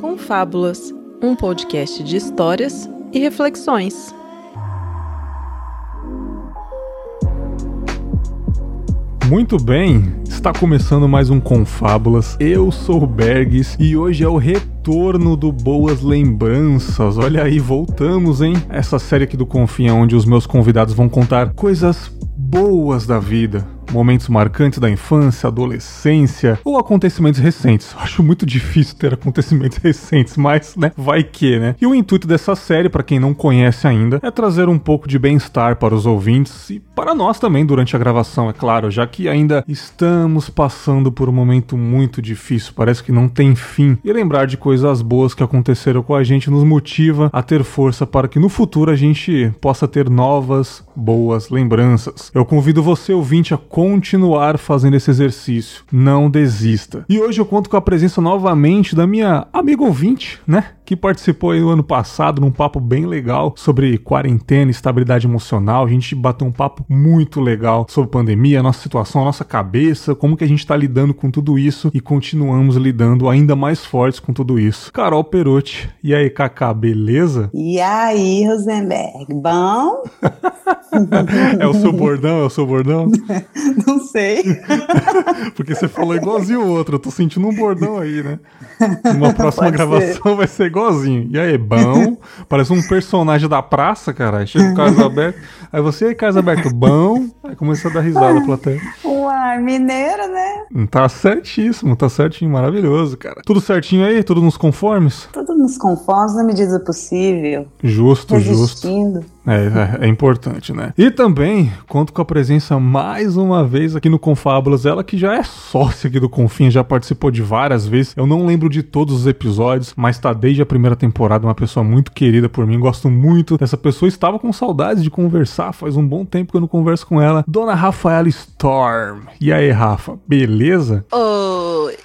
Confábulas, um podcast de histórias e reflexões. Muito bem, está começando mais um Confábulas. Eu sou o Bergs e hoje é o retorno do Boas Lembranças. Olha aí, voltamos, hein? Essa série aqui do Confia, onde os meus convidados vão contar coisas boas da vida momentos marcantes da infância, adolescência ou acontecimentos recentes. Acho muito difícil ter acontecimentos recentes, mas, né, vai que, né? E o intuito dessa série, para quem não conhece ainda, é trazer um pouco de bem-estar para os ouvintes e para nós também durante a gravação, é claro, já que ainda estamos passando por um momento muito difícil, parece que não tem fim. E lembrar de coisas boas que aconteceram com a gente nos motiva a ter força para que no futuro a gente possa ter novas boas lembranças. Eu convido você, ouvinte, a continuar fazendo esse exercício. Não desista. E hoje eu conto com a presença novamente da minha amiga ouvinte, né? Que participou aí no ano passado num papo bem legal sobre quarentena estabilidade emocional. A gente bateu um papo muito legal sobre pandemia, nossa situação, nossa cabeça, como que a gente tá lidando com tudo isso e continuamos lidando ainda mais fortes com tudo isso. Carol Perotti. E aí, Kaká, beleza? E aí, Rosenberg, bom? é o seu bordão? É o seu bordão? Não sei. Porque você falou igualzinho o outro. Eu tô sentindo um bordão aí, né? Uma próxima Pode gravação ser. vai ser igualzinho. E aí, bom? Parece um personagem da praça, cara. Chega o Carlos Alberto. Aí você, Carlos Alberto, bom? Aí começa a dar risada a plateia. Uai, mineiro, né? Tá certíssimo, tá certinho. Maravilhoso, cara. Tudo certinho aí? Tudo nos conformes? Tudo nos conformes na medida do possível. Justo, Resistindo. justo. É, é, é, importante, né? E também conto com a presença mais uma vez aqui no Confábulas, ela que já é sócia aqui do Confim, já participou de várias vezes. Eu não lembro de todos os episódios, mas tá desde a primeira temporada, uma pessoa muito querida por mim, gosto muito dessa pessoa. Estava com saudades de conversar, faz um bom tempo que eu não converso com ela. Dona Rafaela Storm. E aí, Rafa, beleza? Oi.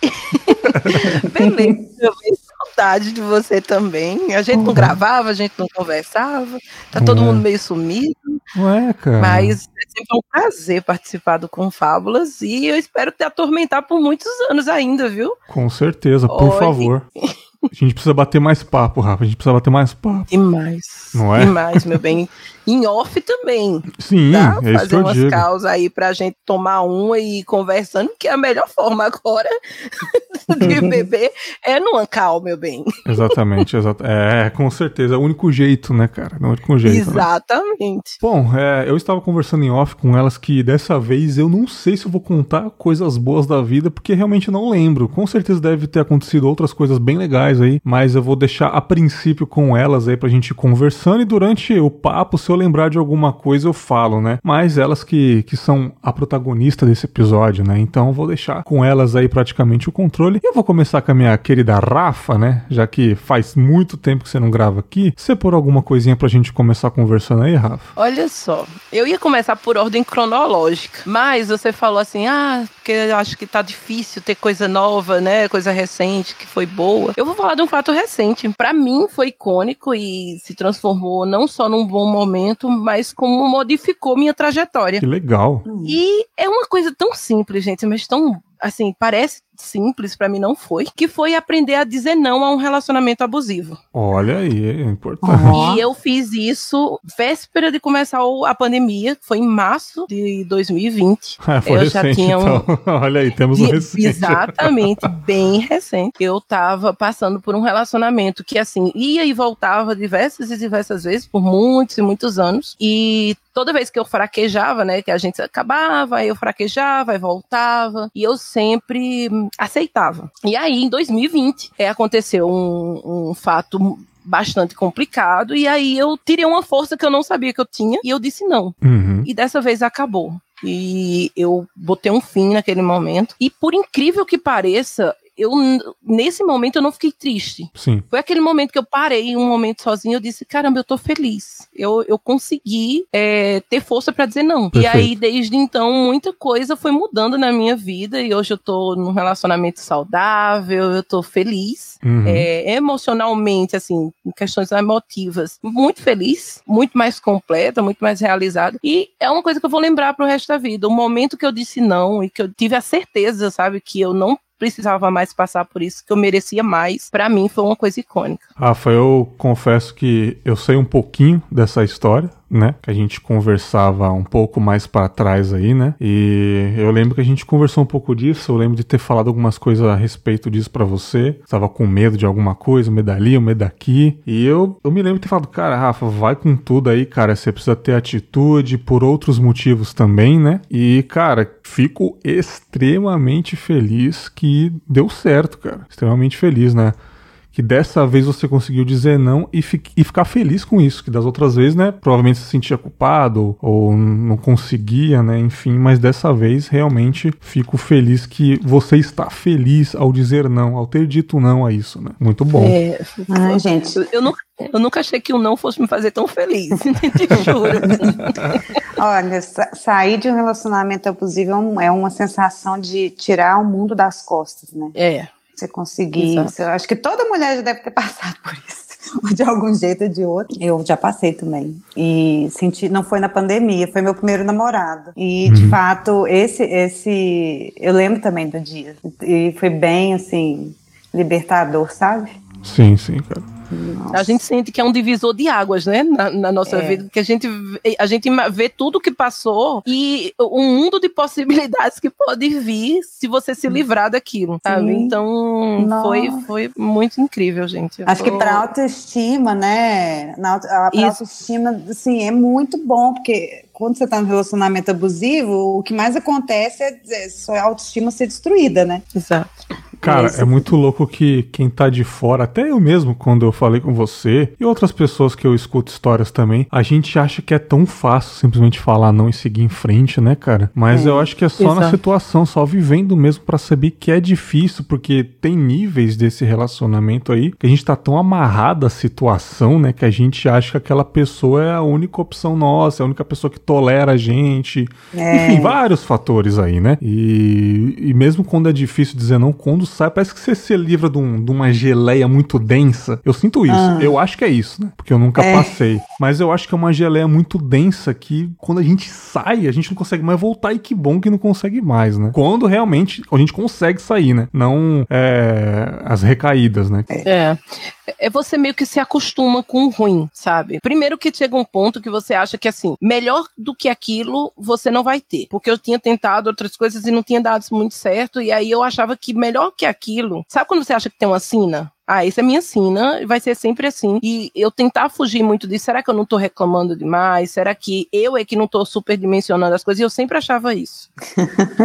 beleza saudade de você também. A gente uhum. não gravava, a gente não conversava, tá todo mundo meio sumido. Ué, cara. Mas é sempre um prazer participar do Confábulas e eu espero te atormentar por muitos anos ainda, viu? Com certeza, por Oi. favor. A gente precisa bater mais papo, Rafa. A gente precisa bater mais papo. Demais. Não é? Demais, meu bem. Em off também. Sim, tá? é Fazer umas digo. causas aí pra gente tomar uma e ir conversando, que é a melhor forma agora de beber é no Ancal, meu bem. Exatamente, exato. É, com certeza. É o único jeito, né, cara? É o único jeito. Né? Exatamente. Né? Bom, é, eu estava conversando em off com elas que dessa vez eu não sei se eu vou contar coisas boas da vida, porque realmente não lembro. Com certeza deve ter acontecido outras coisas bem legais aí, mas eu vou deixar a princípio com elas aí pra gente ir conversando e durante o papo, se eu lembrar de alguma coisa, eu falo, né? Mas elas que, que são a protagonista desse episódio, né? Então eu vou deixar com elas aí praticamente o controle. E eu vou começar com a minha querida Rafa, né? Já que faz muito tempo que você não grava aqui. Você por alguma coisinha pra gente começar conversando aí, Rafa? Olha só, eu ia começar por ordem cronológica, mas você falou assim, ah, porque eu acho que tá difícil ter coisa nova, né? Coisa recente que foi boa. Eu vou falar de um fato recente. Para mim foi icônico e se transformou não só num bom momento, mas como modificou minha trajetória. Que legal. E é uma coisa tão simples, gente, mas tão assim, parece simples, para mim não foi, que foi aprender a dizer não a um relacionamento abusivo. Olha aí, é importante. Uhum. E eu fiz isso véspera de começar a pandemia, foi em março de 2020. É, foi eu recente, já tinha um... Então. Olha aí, temos um recente. Exatamente, bem recente. Eu tava passando por um relacionamento que, assim, ia e voltava diversas e diversas vezes, por muitos e muitos anos, e toda vez que eu fraquejava, né, que a gente acabava, eu fraquejava e voltava, e eu sempre aceitava. E aí, em 2020, é, aconteceu um, um fato bastante complicado. E aí eu tirei uma força que eu não sabia que eu tinha e eu disse não. Uhum. E dessa vez acabou. E eu botei um fim naquele momento. E por incrível que pareça, eu nesse momento eu não fiquei triste. Sim. Foi aquele momento que eu parei, um momento sozinho, eu disse, caramba, eu tô feliz. Eu, eu consegui é, ter força para dizer não. Perfeito. E aí, desde então, muita coisa foi mudando na minha vida e hoje eu tô num relacionamento saudável, eu tô feliz. Uhum. É, emocionalmente, assim, em questões emotivas, muito feliz, muito mais completa, muito mais realizada. E é uma coisa que eu vou lembrar pro resto da vida. O momento que eu disse não e que eu tive a certeza, sabe, que eu não precisava mais passar por isso, que eu merecia mais. Para mim foi uma coisa icônica. Rafa, eu confesso que eu sei um pouquinho dessa história né? Que a gente conversava um pouco mais para trás aí, né? E eu lembro que a gente conversou um pouco disso. Eu lembro de ter falado algumas coisas a respeito disso para você. Tava com medo de alguma coisa, medo ali, medo daqui. E eu, eu me lembro de ter falado, cara, Rafa, vai com tudo aí, cara. Você precisa ter atitude por outros motivos também, né? E, cara, fico extremamente feliz que deu certo, cara. Extremamente feliz, né? Que dessa vez você conseguiu dizer não e, fi e, ficar feliz com isso, que das outras vezes, né, provavelmente se sentia culpado ou, ou não conseguia, né, enfim, mas dessa vez realmente fico feliz que você está feliz ao dizer não, ao ter dito não a isso, né? Muito bom. É, Ai, gente, eu, nunca eu nunca achei que o não fosse me fazer tão feliz, juro. Olha, sair de um relacionamento abusivo é, é uma sensação de tirar o mundo das costas, né? É. Você conseguir. Eu acho que toda mulher já deve ter passado por isso, de algum jeito ou de outro. Eu já passei também. E senti, não foi na pandemia, foi meu primeiro namorado. E, uhum. de fato, esse, esse. Eu lembro também do dia. E foi bem, assim, libertador, sabe? Sim, sim, cara. Nossa. A gente sente que é um divisor de águas, né? Na, na nossa é. vida, que a gente, a gente vê tudo que passou e um mundo de possibilidades que pode vir se você se livrar daquilo, sabe? Sim. Então foi, foi muito incrível, gente. Eu Acho tô... que para autoestima, né? Na, a autoestima, assim, é muito bom, porque quando você está no relacionamento abusivo, o que mais acontece é sua autoestima ser destruída, né? Exato. Cara, é muito louco que quem tá de fora, até eu mesmo, quando eu falei com você, e outras pessoas que eu escuto histórias também, a gente acha que é tão fácil simplesmente falar não e seguir em frente, né, cara? Mas é, eu acho que é só exato. na situação, só vivendo mesmo para saber que é difícil, porque tem níveis desse relacionamento aí que a gente tá tão amarrado à situação, né, que a gente acha que aquela pessoa é a única opção nossa, é a única pessoa que tolera a gente. É. Enfim, vários fatores aí, né? E, e mesmo quando é difícil dizer não, quando sai, parece que você se livra de, um, de uma geleia muito densa. Eu sinto isso. Ah. Eu acho que é isso, né? Porque eu nunca é. passei. Mas eu acho que é uma geleia muito densa que quando a gente sai, a gente não consegue mais voltar. E que bom que não consegue mais, né? Quando realmente a gente consegue sair, né? Não é, as recaídas, né? É é você meio que se acostuma com o ruim, sabe? Primeiro que chega um ponto que você acha que assim, melhor do que aquilo você não vai ter. Porque eu tinha tentado outras coisas e não tinha dado muito certo, e aí eu achava que melhor que aquilo. Sabe quando você acha que tem uma sina? Ah, essa é minha sina, vai ser sempre assim. E eu tentar fugir muito disso, será que eu não tô reclamando demais? Será que eu é que não tô superdimensionando as coisas? E eu sempre achava isso.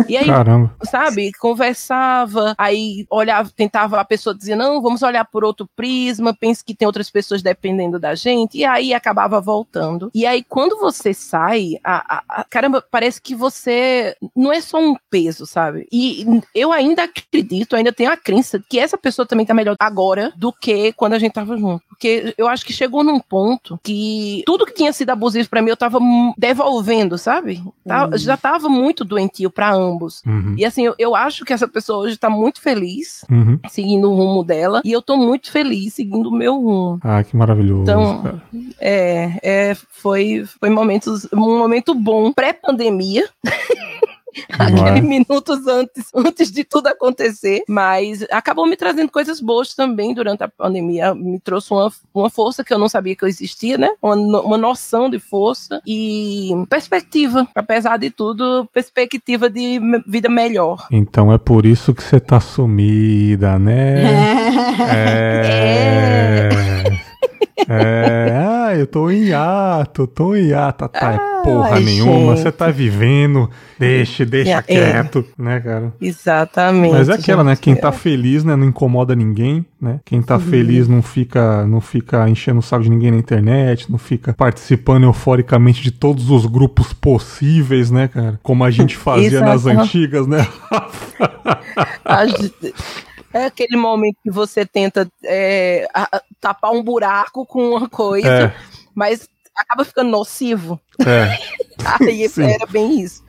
e aí, Caramba. sabe, conversava, aí olhava, tentava, a pessoa dizia, não, vamos olhar por outro prisma, pense que tem outras pessoas dependendo da gente, e aí acabava voltando. E aí, quando você sai, a, a, a, caramba, parece que você não é só um peso, sabe? E eu ainda acredito, ainda tenho a crença que essa pessoa também tá melhor agora agora do que quando a gente tava junto. Porque eu acho que chegou num ponto que tudo que tinha sido abusivo para mim eu tava devolvendo, sabe? Uhum. Já tava muito doentio para ambos. Uhum. E assim, eu, eu, acho que essa pessoa hoje tá muito feliz uhum. seguindo o rumo dela e eu tô muito feliz seguindo o meu rumo. Ah, que maravilhoso. Então, é, é, foi, foi momentos, um momento bom pré-pandemia. aqueles minutos antes, antes de tudo acontecer, mas acabou me trazendo coisas boas também durante a pandemia, me trouxe uma, uma força que eu não sabia que eu existia, né? Uma, uma noção de força e perspectiva, apesar de tudo, perspectiva de vida melhor. Então é por isso que você tá sumida, né? é... é. É, ah, eu tô em hiato, tô em hiato. Tá, ah, porra ai, nenhuma, você tá vivendo, deixa, deixa é, quieto, é. né, cara? Exatamente. Mas é aquela, né, quem tá feliz, né, não incomoda ninguém, né? Quem tá uhum. feliz não fica, não fica enchendo o saco de ninguém na internet, não fica participando euforicamente de todos os grupos possíveis, né, cara? Como a gente fazia nas antigas, né? a gente... É aquele momento que você tenta é, tapar um buraco com uma coisa, é. mas acaba ficando nocivo. É. Aí Sim. era bem isso.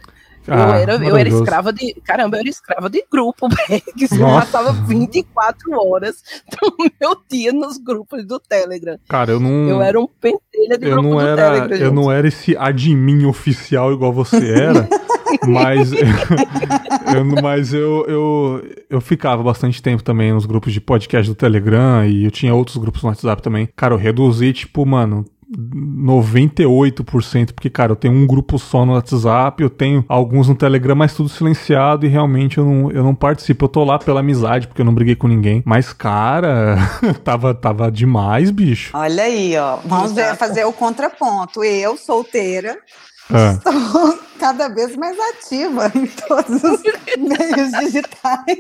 Ah, eu, era, eu era escrava de. Caramba, eu era escrava de grupo, que eu passava 24 horas do meu dia nos grupos do Telegram. Cara, eu não. Eu era um pentelha de eu grupo não do era, Telegram. Eu não era esse admin oficial igual você era. mas eu, mas eu, eu, eu ficava bastante tempo também nos grupos de podcast do Telegram e eu tinha outros grupos no WhatsApp também. Cara, eu reduzi, tipo, mano, 98%, porque, cara, eu tenho um grupo só no WhatsApp, eu tenho alguns no Telegram, mas tudo silenciado e realmente eu não, eu não participo. Eu tô lá pela amizade, porque eu não briguei com ninguém. Mas, cara, tava, tava demais, bicho. Olha aí, ó. Vamos ver, fazer o contraponto. Eu, solteira, Ah. estou cada vez mais ativa em todos os meios digitais.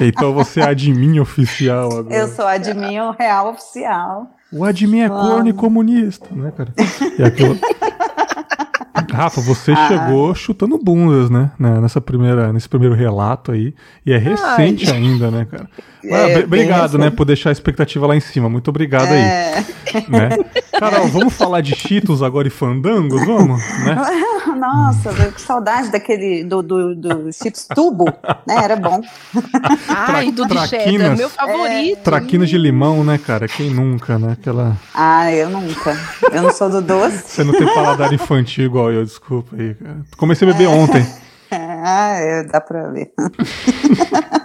Então você é admin oficial agora. Eu sou admin real oficial. O admin é corno e comunista, né, cara? E aquilo... Rafa, você Ah. chegou chutando bundas, né? né, Nessa primeira, nesse primeiro relato aí. E é recente ainda, né, cara? É, Ah, obrigado, né, recente. por deixar a expectativa lá em cima. Muito obrigado É. aí. Né? Carol, vamos falar de Cheetos agora e fandangos? Vamos? Né? Nossa, que saudade daquele do, do, do chips tubo, né? Era bom. Ai, do de cheddar, traquinas. meu favorito. Traquinas de limão, né, cara? Quem nunca, né? Aquela. Ah, eu nunca. Eu não sou do doce. Você não tem paladar infantil igual eu, desculpa aí, cara. Comecei a beber ontem. Ah, é, dá pra ver.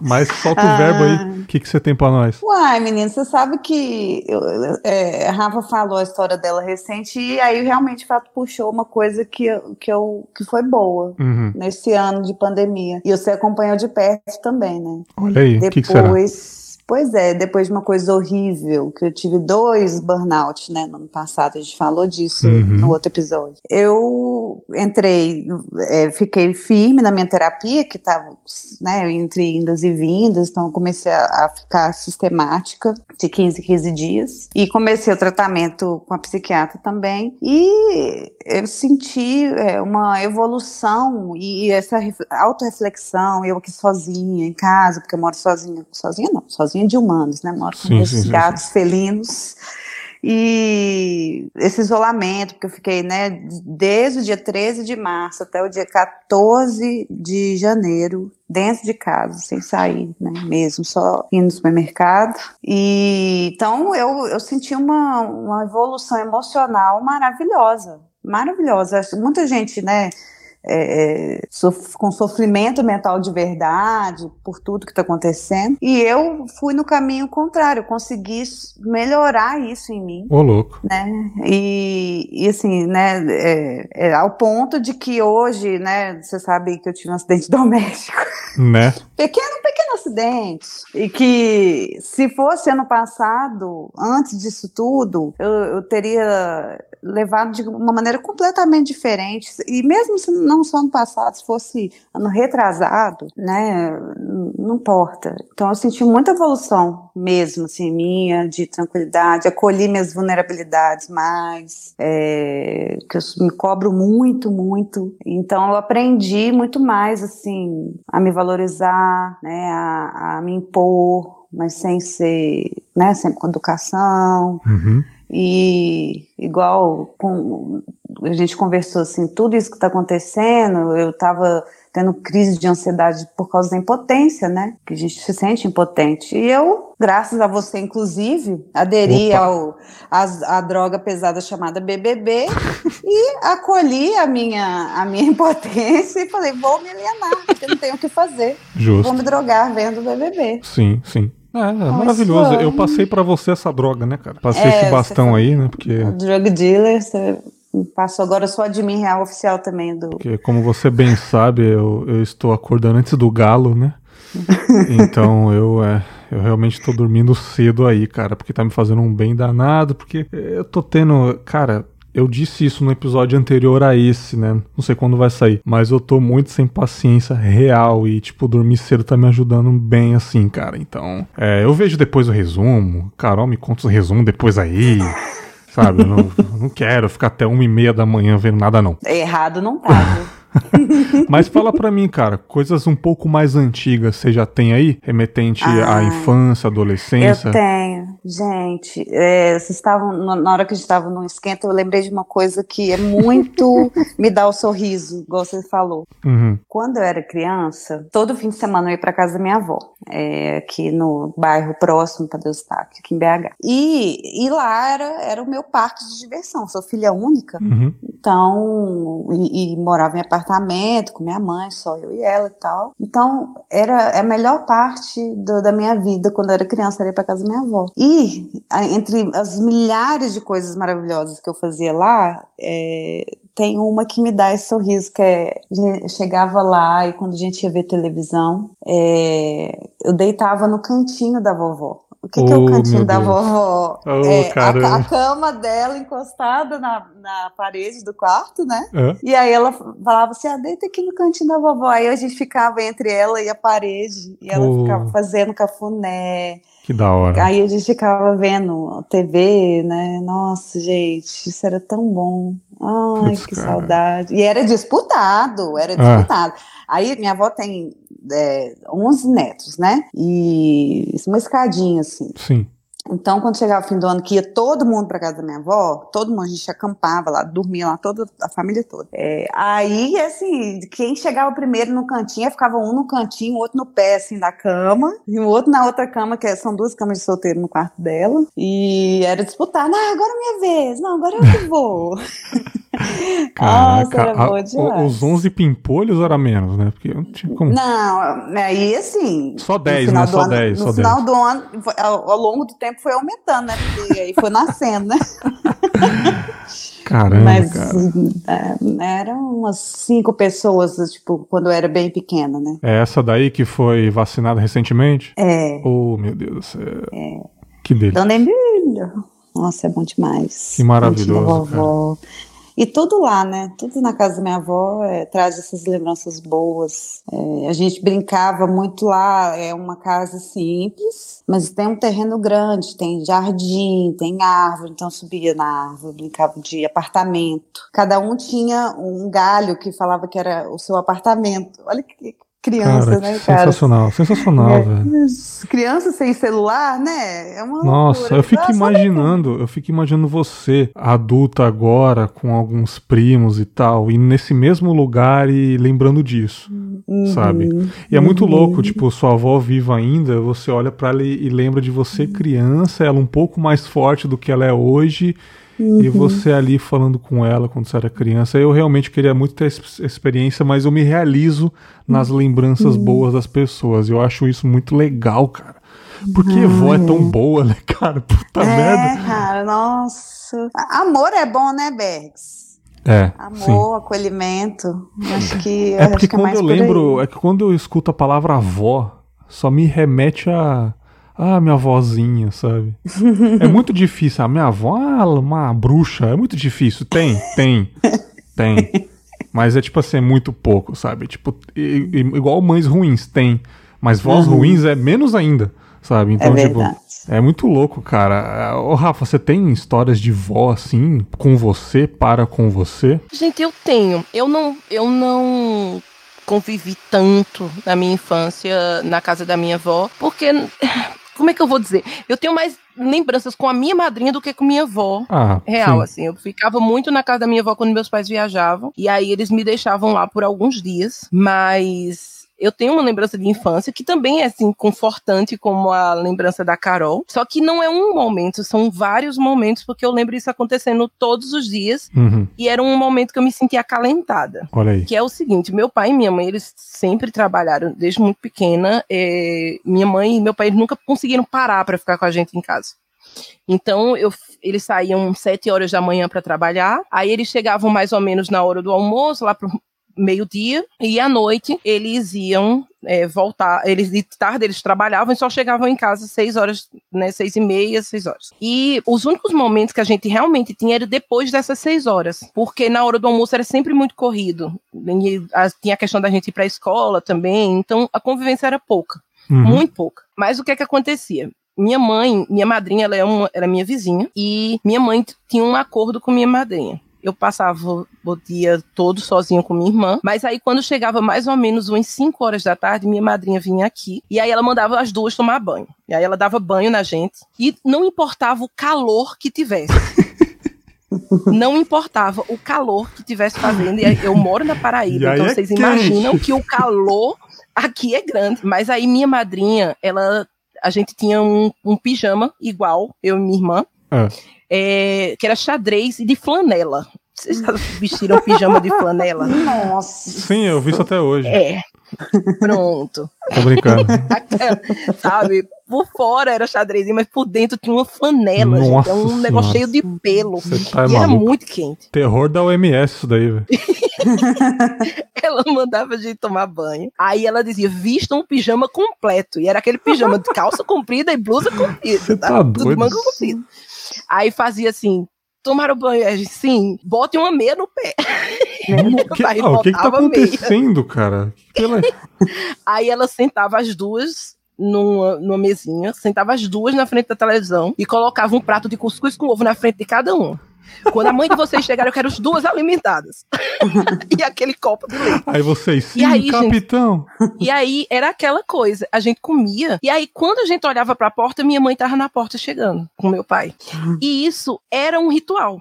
Mas solta o verbo aí. O que, que você tem pra nós? Uai, menino, você sabe que eu, é, a Rafa falou a história dela recente e aí realmente o fato puxou uma coisa que, eu- que, eu, que foi boa Uhum. nesse ano de pandemia. E você acompanhou de perto também, né? Olha aí, o que, que será? Depois, pois é, depois de uma coisa horrível, que eu tive dois burnout, né, no ano passado, a gente falou disso Uhum. no outro episódio. Eu entrei, é, fiquei firme na minha terapia, que estava, né, entre indas e vindas, então eu comecei a, a ficar sistemática, de 15 em 15 dias, e comecei o tratamento com a psiquiatra também, e eu senti é, uma evolução e essa ref- autorreflexão, eu aqui sozinha em casa, porque eu moro sozinha, sozinha não, sozinha de humanos, né? Moro com Sim, meus sim, gatos felinos. E esse isolamento, porque eu fiquei, né, desde o dia 13 de março até o dia 14 de janeiro, dentro de casa, sem sair, né, mesmo, só indo no supermercado. E então eu, eu senti uma, uma evolução emocional maravilhosa, maravilhosa. Muita gente, né, é, é, sof- com sofrimento mental de verdade por tudo que está acontecendo. E eu fui no caminho contrário, eu consegui melhorar isso em mim, Ô, louco. né? E, e assim, né, é, é, ao ponto de que hoje, né, você sabe que eu tive um acidente doméstico Né? Pequeno, pequeno acidente. E que se fosse ano passado, antes disso tudo, eu, eu teria levado de uma maneira completamente diferente. E mesmo se não só ano passado, se fosse ano retrasado, né, não importa. Então eu senti muita evolução mesmo, assim, minha, de tranquilidade, acolhi minhas vulnerabilidades mais, é, que eu me cobro muito, muito. Então eu aprendi muito mais, assim, a me valorizar, né, a, a me impor, mas sem ser, né, sempre com educação. Uhum. E igual com, a gente conversou assim, tudo isso que está acontecendo, eu estava tendo crise de ansiedade por causa da impotência, né? Que a gente se sente impotente. E eu, graças a você, inclusive, aderi Opa. ao, à, à droga pesada chamada BBB e acolhi a minha, a minha impotência e falei, vou me alienar, porque não tenho o que fazer. Vou Justo. me drogar vendo BBB. Sim, sim. É, é maravilhoso. Eu passei pra você essa droga, né, cara? Passei É, esse bastão aí, né? Porque, O drug dealer, você passou agora, eu sou admin real oficial também do, porque como você bem sabe, eu, eu estou acordando antes do galo, né? Então eu, é, eu realmente tô dormindo cedo aí, cara, porque tá me fazendo um bem danado, porque eu tô tendo. Cara, eu disse isso no episódio anterior a esse, né? Não sei quando vai sair, mas eu tô muito sem paciência real e, tipo, dormir cedo tá me ajudando bem assim, cara. Então, é, eu vejo depois o resumo, Carol me conta os resumos depois aí. Sabe, eu não, não quero ficar até uma e meia da manhã vendo nada, não. Errado não tá, viu? Mas fala pra mim, cara, coisas um pouco mais antigas você já tem aí? Remetente à Ah. infância, adolescência? Eu tenho. Gente, é, vocês estavam, na hora que a gente estava no esquenta, eu lembrei de uma coisa que é muito me dá o sorriso, igual você falou. Uhum. Quando eu era criança, todo fim de semana eu ia para casa da minha avó, é, aqui no bairro próximo para Deus estar, aqui em BH. E, e lá era, era o meu parque de diversão. Sou filha única, Uhum. então, e, e morava em apartamento com minha mãe, só eu e ela e tal. Então, era a melhor parte do- da minha vida quando eu era criança, era ir pra casa da minha avó. E, entre as milhares de coisas maravilhosas que eu fazia lá, é, tem uma que me dá esse sorriso, que é, eu chegava lá e quando a gente ia ver televisão, é, eu deitava no cantinho da vovó. O que, que é Oh, o cantinho meu da Deus. vovó? Oh, é, a, a cama dela encostada na, na parede do quarto, né? É? E aí ela falava assim, ah, deita aqui no cantinho da vovó. Aí a gente ficava entre ela e a parede, e ela Oh. ficava fazendo cafuné. Que da hora. Aí a gente ficava vendo TV, né? Nossa, gente, isso era tão bom. Ai, que cara. saudade. E era disputado, era Ah. Aí minha avó tem é, 11 netos, né? E uma escadinha assim. Sim. Então, quando chegava o fim do ano, que ia todo mundo para casa da minha avó, todo mundo, a gente acampava lá, dormia lá, toda a família toda. É, aí, assim, quem chegava primeiro no cantinho, ficava um no cantinho, o outro no pé, assim, da cama, e o outro na outra cama, que são duas camas de solteiro no quarto dela, e era disputar, não, agora é minha vez, não, agora eu que vou. Nossa, era a- demais. os 11 pimpolhos era menos, né? Porque eu não tinha como. Não, aí assim. Só no 10, final né? Só ano- 10, No só final 10. do ano, ao longo do tempo foi aumentando, né? Porque aí foi nascendo, né? Caramba, Mas cara. é, eram umas cinco pessoas, tipo, quando eu era bem pequena, né? É essa daí que foi vacinada recentemente? É. Oh, meu Deus do céu. Que delícia. Dona Emília. Nossa, é bom demais. Que maravilhoso, vovó. E tudo lá, né? Tudo na casa da minha avó é, traz essas lembranças boas. É, a gente brincava muito lá, é uma casa simples, mas tem um terreno grande, tem jardim, tem árvore, então subia na árvore, brincava de apartamento. Cada um tinha um galho que falava que era o seu apartamento. Olha que criança, Cara, né, cara? sensacional, sensacional, É, velho. Criança sem celular, né? É uma Nossa, loucura. eu fico imaginando, eu fico imaginando você, adulta agora, com alguns primos e tal, e nesse mesmo lugar e lembrando disso, Uhum. sabe? E é muito louco, tipo, sua avó viva ainda, você olha pra ela e, e lembra de você criança, ela um pouco mais forte do que ela é hoje, e você ali falando com ela quando você era criança. Eu realmente queria muito ter essa experiência, mas eu me realizo nas lembranças boas das pessoas. Eu acho isso muito legal, cara. Porque vó é tão boa, né, cara? Puta É, merda. cara, nossa. Amor é bom, né, Bergs? É, sim. Amor, acolhimento. Acho que, É porque acho que é quando mais eu lembro, é que quando eu escuto a palavra avó, só me remete a. Ah, minha vozinha, sabe? é muito difícil. A minha avó é uma bruxa. É muito difícil. Tem, tem, tem. Mas é tipo assim, é muito pouco, sabe? Tipo, igual mães ruins, tem. Mas vós ruins é menos ainda, sabe? Então, Uhum. É tipo, é muito louco, cara. Ô, Rafa, você tem histórias de vó assim, com você, para com você? Gente, eu tenho. Eu não, eu não convivi tanto na minha infância na casa da minha avó, porque como é que eu vou dizer? Eu tenho mais lembranças com a minha madrinha do que com minha avó. Ah, Real, sim. assim, eu ficava muito na casa da minha avó quando meus pais viajavam, e aí eles me deixavam lá por alguns dias, mas eu tenho uma lembrança de infância que também é assim confortante como a lembrança da Carol, só que não é um momento, são vários momentos, porque eu lembro isso acontecendo todos os dias, Uhum. e era um momento que eu me sentia acalentada. Olha aí. Que é o seguinte, meu pai e minha mãe, eles sempre trabalharam desde muito pequena. eh, minha mãe e meu pai nunca conseguiram parar para ficar com a gente em casa. Então, eu, eles saíam sete horas da manhã para trabalhar, aí eles chegavam mais ou menos na hora do almoço, lá pro meio-dia, e à noite eles iam eh, voltar, eles de tarde eles trabalhavam e só chegavam em casa seis horas, né, seis e meia, seis horas. E os únicos momentos que a gente realmente tinha era depois dessas seis horas, porque na hora do almoço era sempre muito corrido, e a- tinha a questão da gente ir para a escola também, então a convivência era pouca. Uhum. Muito pouca. Mas o que é que acontecia? Minha mãe, minha madrinha, ela é uma, era minha vizinha, e minha mãe tinha um acordo com minha madrinha. Eu passava o dia todo sozinho com minha irmã. Mas aí, quando chegava mais ou menos umas 5 horas da tarde, minha madrinha vinha aqui. E aí ela mandava as duas tomar banho. E aí ela dava banho na gente. E não importava o calor que tivesse. não importava o calor que tivesse fazendo. E eu moro na Paraíba, então é vocês quente. imaginam que o calor aqui é grande. Mas aí minha madrinha, ela. A gente tinha um, um pijama igual, eu e minha irmã. Ah. É, que era xadrez e de flanela. Vocês já vestiram pijama de flanela? Nossa. Sim, eu vi isso até hoje. É. Pronto. Tô brincando. Sabe? Por fora era xadrezinho, mas por dentro tinha uma flanela, Nossa gente. É um negócio cheio de pelo. Tá e maluco. era muito quente. Terror da OMS isso daí, velho. ela mandava a gente tomar banho. Aí ela dizia, vista um pijama completo. E era aquele pijama de calça comprida e blusa comprida. Você tá, tá doido? Tudo manga comprida. Aí fazia assim, tomaram banho? Sim, bote uma meia no pé. que, ah, o que, que tá acontecendo, meia. cara? Ela... Aí ela sentava as duas numa, numa mesinha, sentava as duas na frente da televisão e colocava um prato de cuscuz com ovo na frente de cada um. Quando a mãe de vocês chegar, eu quero as duas alimentadas. e aquele copo de leite. Aí vocês, sim, e aí, capitão. Gente, e aí era aquela coisa, a gente comia, e aí quando a gente olhava para a porta, minha mãe tava na porta chegando com meu pai. E isso era um ritual.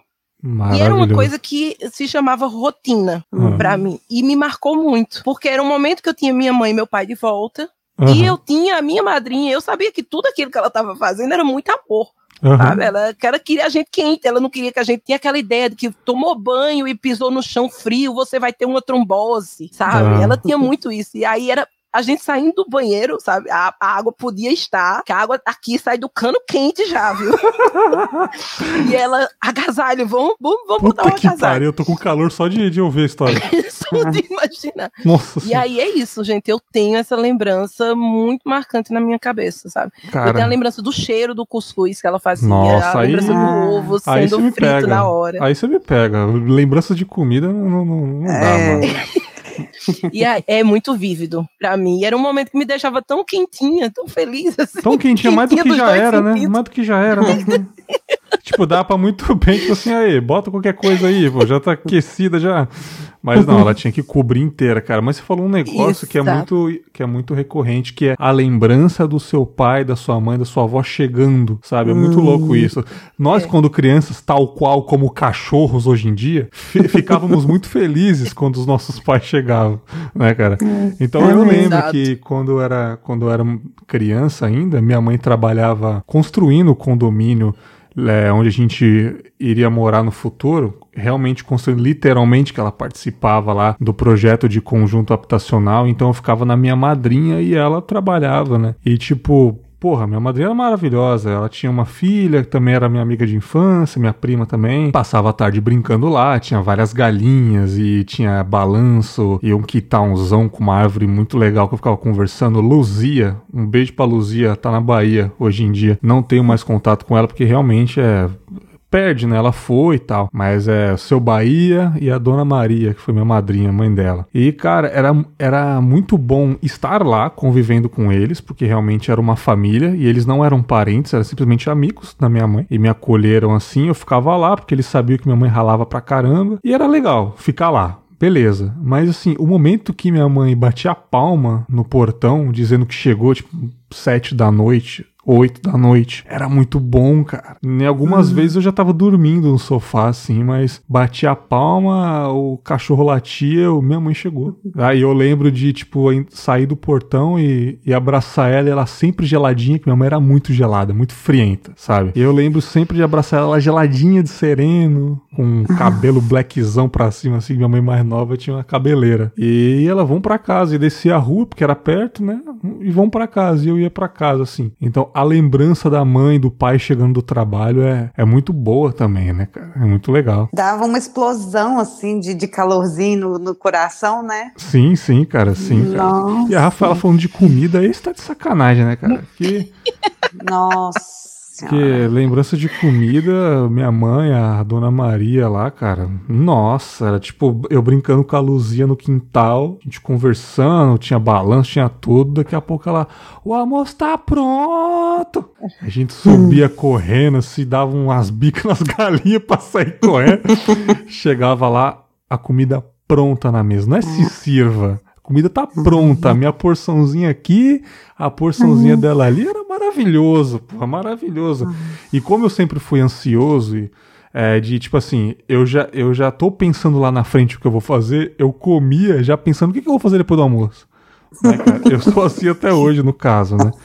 E era uma coisa que se chamava rotina uhum. para mim. E me marcou muito. Porque era um momento que eu tinha minha mãe e meu pai de volta. Uhum. E eu tinha a minha madrinha. Eu sabia que tudo aquilo que ela estava fazendo era muito amor. Uhum. Sabe? Ela, ela queria a gente quente, ela não queria que a gente tinha aquela ideia de que tomou banho e pisou no chão frio, você vai ter uma trombose, sabe? Uhum. Ela tinha muito isso. E aí era a gente saindo do banheiro, sabe? A, a, água podia estar, que a água aqui sai do cano quente já, viu? e ela, agasalho, vamos, vamos, vamos botar um agasalho. Pariu, eu tô com calor só de, de ouvir a história. só de imaginar. Nossa e aí é isso, gente. Eu tenho essa lembrança muito marcante na minha cabeça, sabe? Cara, eu tenho a lembrança do cheiro do cuscuz que ela fazia, Nossa, a lembrança do ovo sendo frito pega. na hora. Aí você me pega. Lembrança de comida não, não, não dá, é. mano. e é, é, muito vívido para mim. Era um momento que me deixava tão quentinha, tão feliz. Assim, tão quentinha, mais do que já era, né? Mais do que já era. Né? tipo, dá pra muito bem, tipo assim, aí, bota qualquer coisa aí, pô, já tá aquecida já. Mas não, ela tinha que cobrir inteira, cara. Mas você falou um negócio que é, muito, que é muito recorrente, que é a lembrança do seu pai, da sua mãe, da sua avó chegando, sabe? É muito hum. louco isso. Nós, é. quando crianças, tal qual como cachorros hoje em dia, ficávamos muito felizes quando os nossos pais chegavam, né, cara? É. Então eu lembro Exato. que quando era, quando eu era criança ainda, minha mãe trabalhava construindo o condomínio é, onde a gente iria morar no futuro, realmente construindo literalmente que ela participava lá do projeto de conjunto habitacional, então eu ficava na minha madrinha e ela trabalhava, né? E tipo, Porra, minha madrinha era maravilhosa. Ela tinha uma filha que também era minha amiga de infância, minha prima também. Passava a tarde brincando lá, tinha várias galinhas e tinha balanço e um quitãozão com uma árvore muito legal que eu ficava conversando. Luzia, um beijo pra Luzia, tá na Bahia hoje em dia. Não tenho mais contato com ela porque realmente é perde, né? Ela foi e tal. Mas é o seu Bahia e a Dona Maria, que foi minha madrinha, mãe dela. E, cara, era, era muito bom estar lá convivendo com eles, porque realmente era uma família e eles não eram parentes, eram simplesmente amigos da minha mãe. E me acolheram assim, eu ficava lá, porque eles sabiam que minha mãe ralava pra caramba. E era legal ficar lá. Beleza, mas assim, o momento que minha mãe batia a palma no portão, dizendo que chegou, tipo, sete da noite, 8 da noite. Era muito bom, cara. Em algumas uhum. vezes eu já tava dormindo no sofá, assim, mas batia a palma, o cachorro latia, o minha mãe chegou. Aí eu lembro de, tipo, sair do portão e, e abraçar ela, ela sempre geladinha, que minha mãe era muito gelada, muito frienta, sabe? E eu lembro sempre de abraçar ela geladinha de sereno, com um cabelo blackzão pra cima, assim, minha mãe mais nova tinha uma cabeleira. E ela, vão para casa, e descia a rua, porque era perto, né? E vão para casa, e eu ia para casa, assim. Então, a lembrança da mãe, do pai chegando do trabalho é, é muito boa também, né, cara? É muito legal. Dava uma explosão, assim, de, de calorzinho no, no coração, né? Sim, sim, cara, sim. Cara. E a Rafaela falando de comida, esse tá de sacanagem, né, cara? Que... Nossa. Senhora. Porque lembrança de comida, minha mãe, a dona Maria lá, cara, nossa, era tipo eu brincando com a Luzia no quintal, a gente conversando, tinha balanço, tinha tudo. Daqui a pouco ela, o almoço tá pronto. A gente subia correndo, se dava umas bicas nas galinhas pra sair correndo. Chegava lá, a comida pronta na mesa. Não é se sirva. Comida tá pronta. A minha porçãozinha aqui, a porçãozinha dela ali era maravilhoso, porra, maravilhoso. E como eu sempre fui ansioso e é, de tipo assim, eu já, eu já tô pensando lá na frente o que eu vou fazer, eu comia já pensando o que, que eu vou fazer depois do almoço. Né? Eu sou assim até hoje, no caso, né?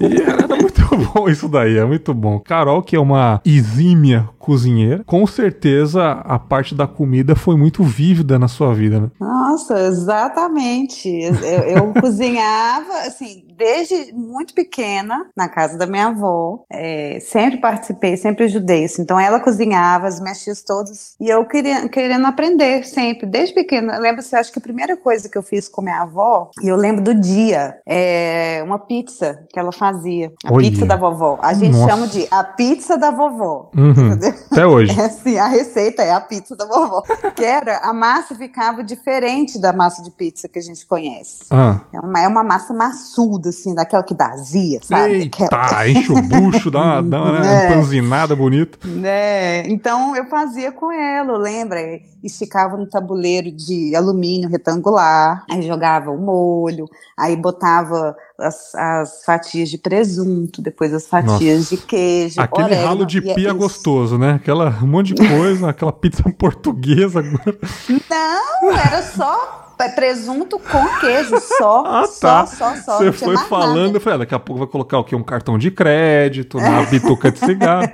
E era muito bom isso daí, é muito bom. Carol, que é uma exímia cozinheira, com certeza a parte da comida foi muito vívida na sua vida, né? Nossa, exatamente. Eu, eu cozinhava, assim, desde muito pequena, na casa da minha avó. É, sempre participei, sempre ajudei. Assim. Então ela cozinhava, as minhas tias todas. E eu queria, querendo aprender sempre, desde pequena. Eu lembro, assim, acho que a primeira coisa que eu fiz com minha avó, e eu lembro do dia, é uma pizza que ela fazia. A Olha. pizza da vovó. A gente Nossa. chama de a pizza da vovó. Uhum. Até hoje. É assim, a receita é a pizza da vovó. Que era, a massa ficava diferente da massa de pizza que a gente conhece. Ah. É uma, é uma massa maçuda, assim, daquela que dá azia, sabe? Eita, enche o bucho, dá uma, dá uma né, É. empanzinada bonita. Né? Então eu fazia com ela, lembra? Esticava no tabuleiro de alumínio retangular, aí jogava o molho, aí botava as, as fatias de presunto, depois as fatias de queijo. Aquele orégano, ralo de é pia isso. gostoso, né? Aquela um monte de coisa, aquela pizza portuguesa. Não, era só presunto com queijo, só, Ah, só, tá. só, só. Você não tinha foi falando, nada. eu falei, ah, daqui a pouco vai colocar o quê? Um cartão de crédito, na bituca de cigarro.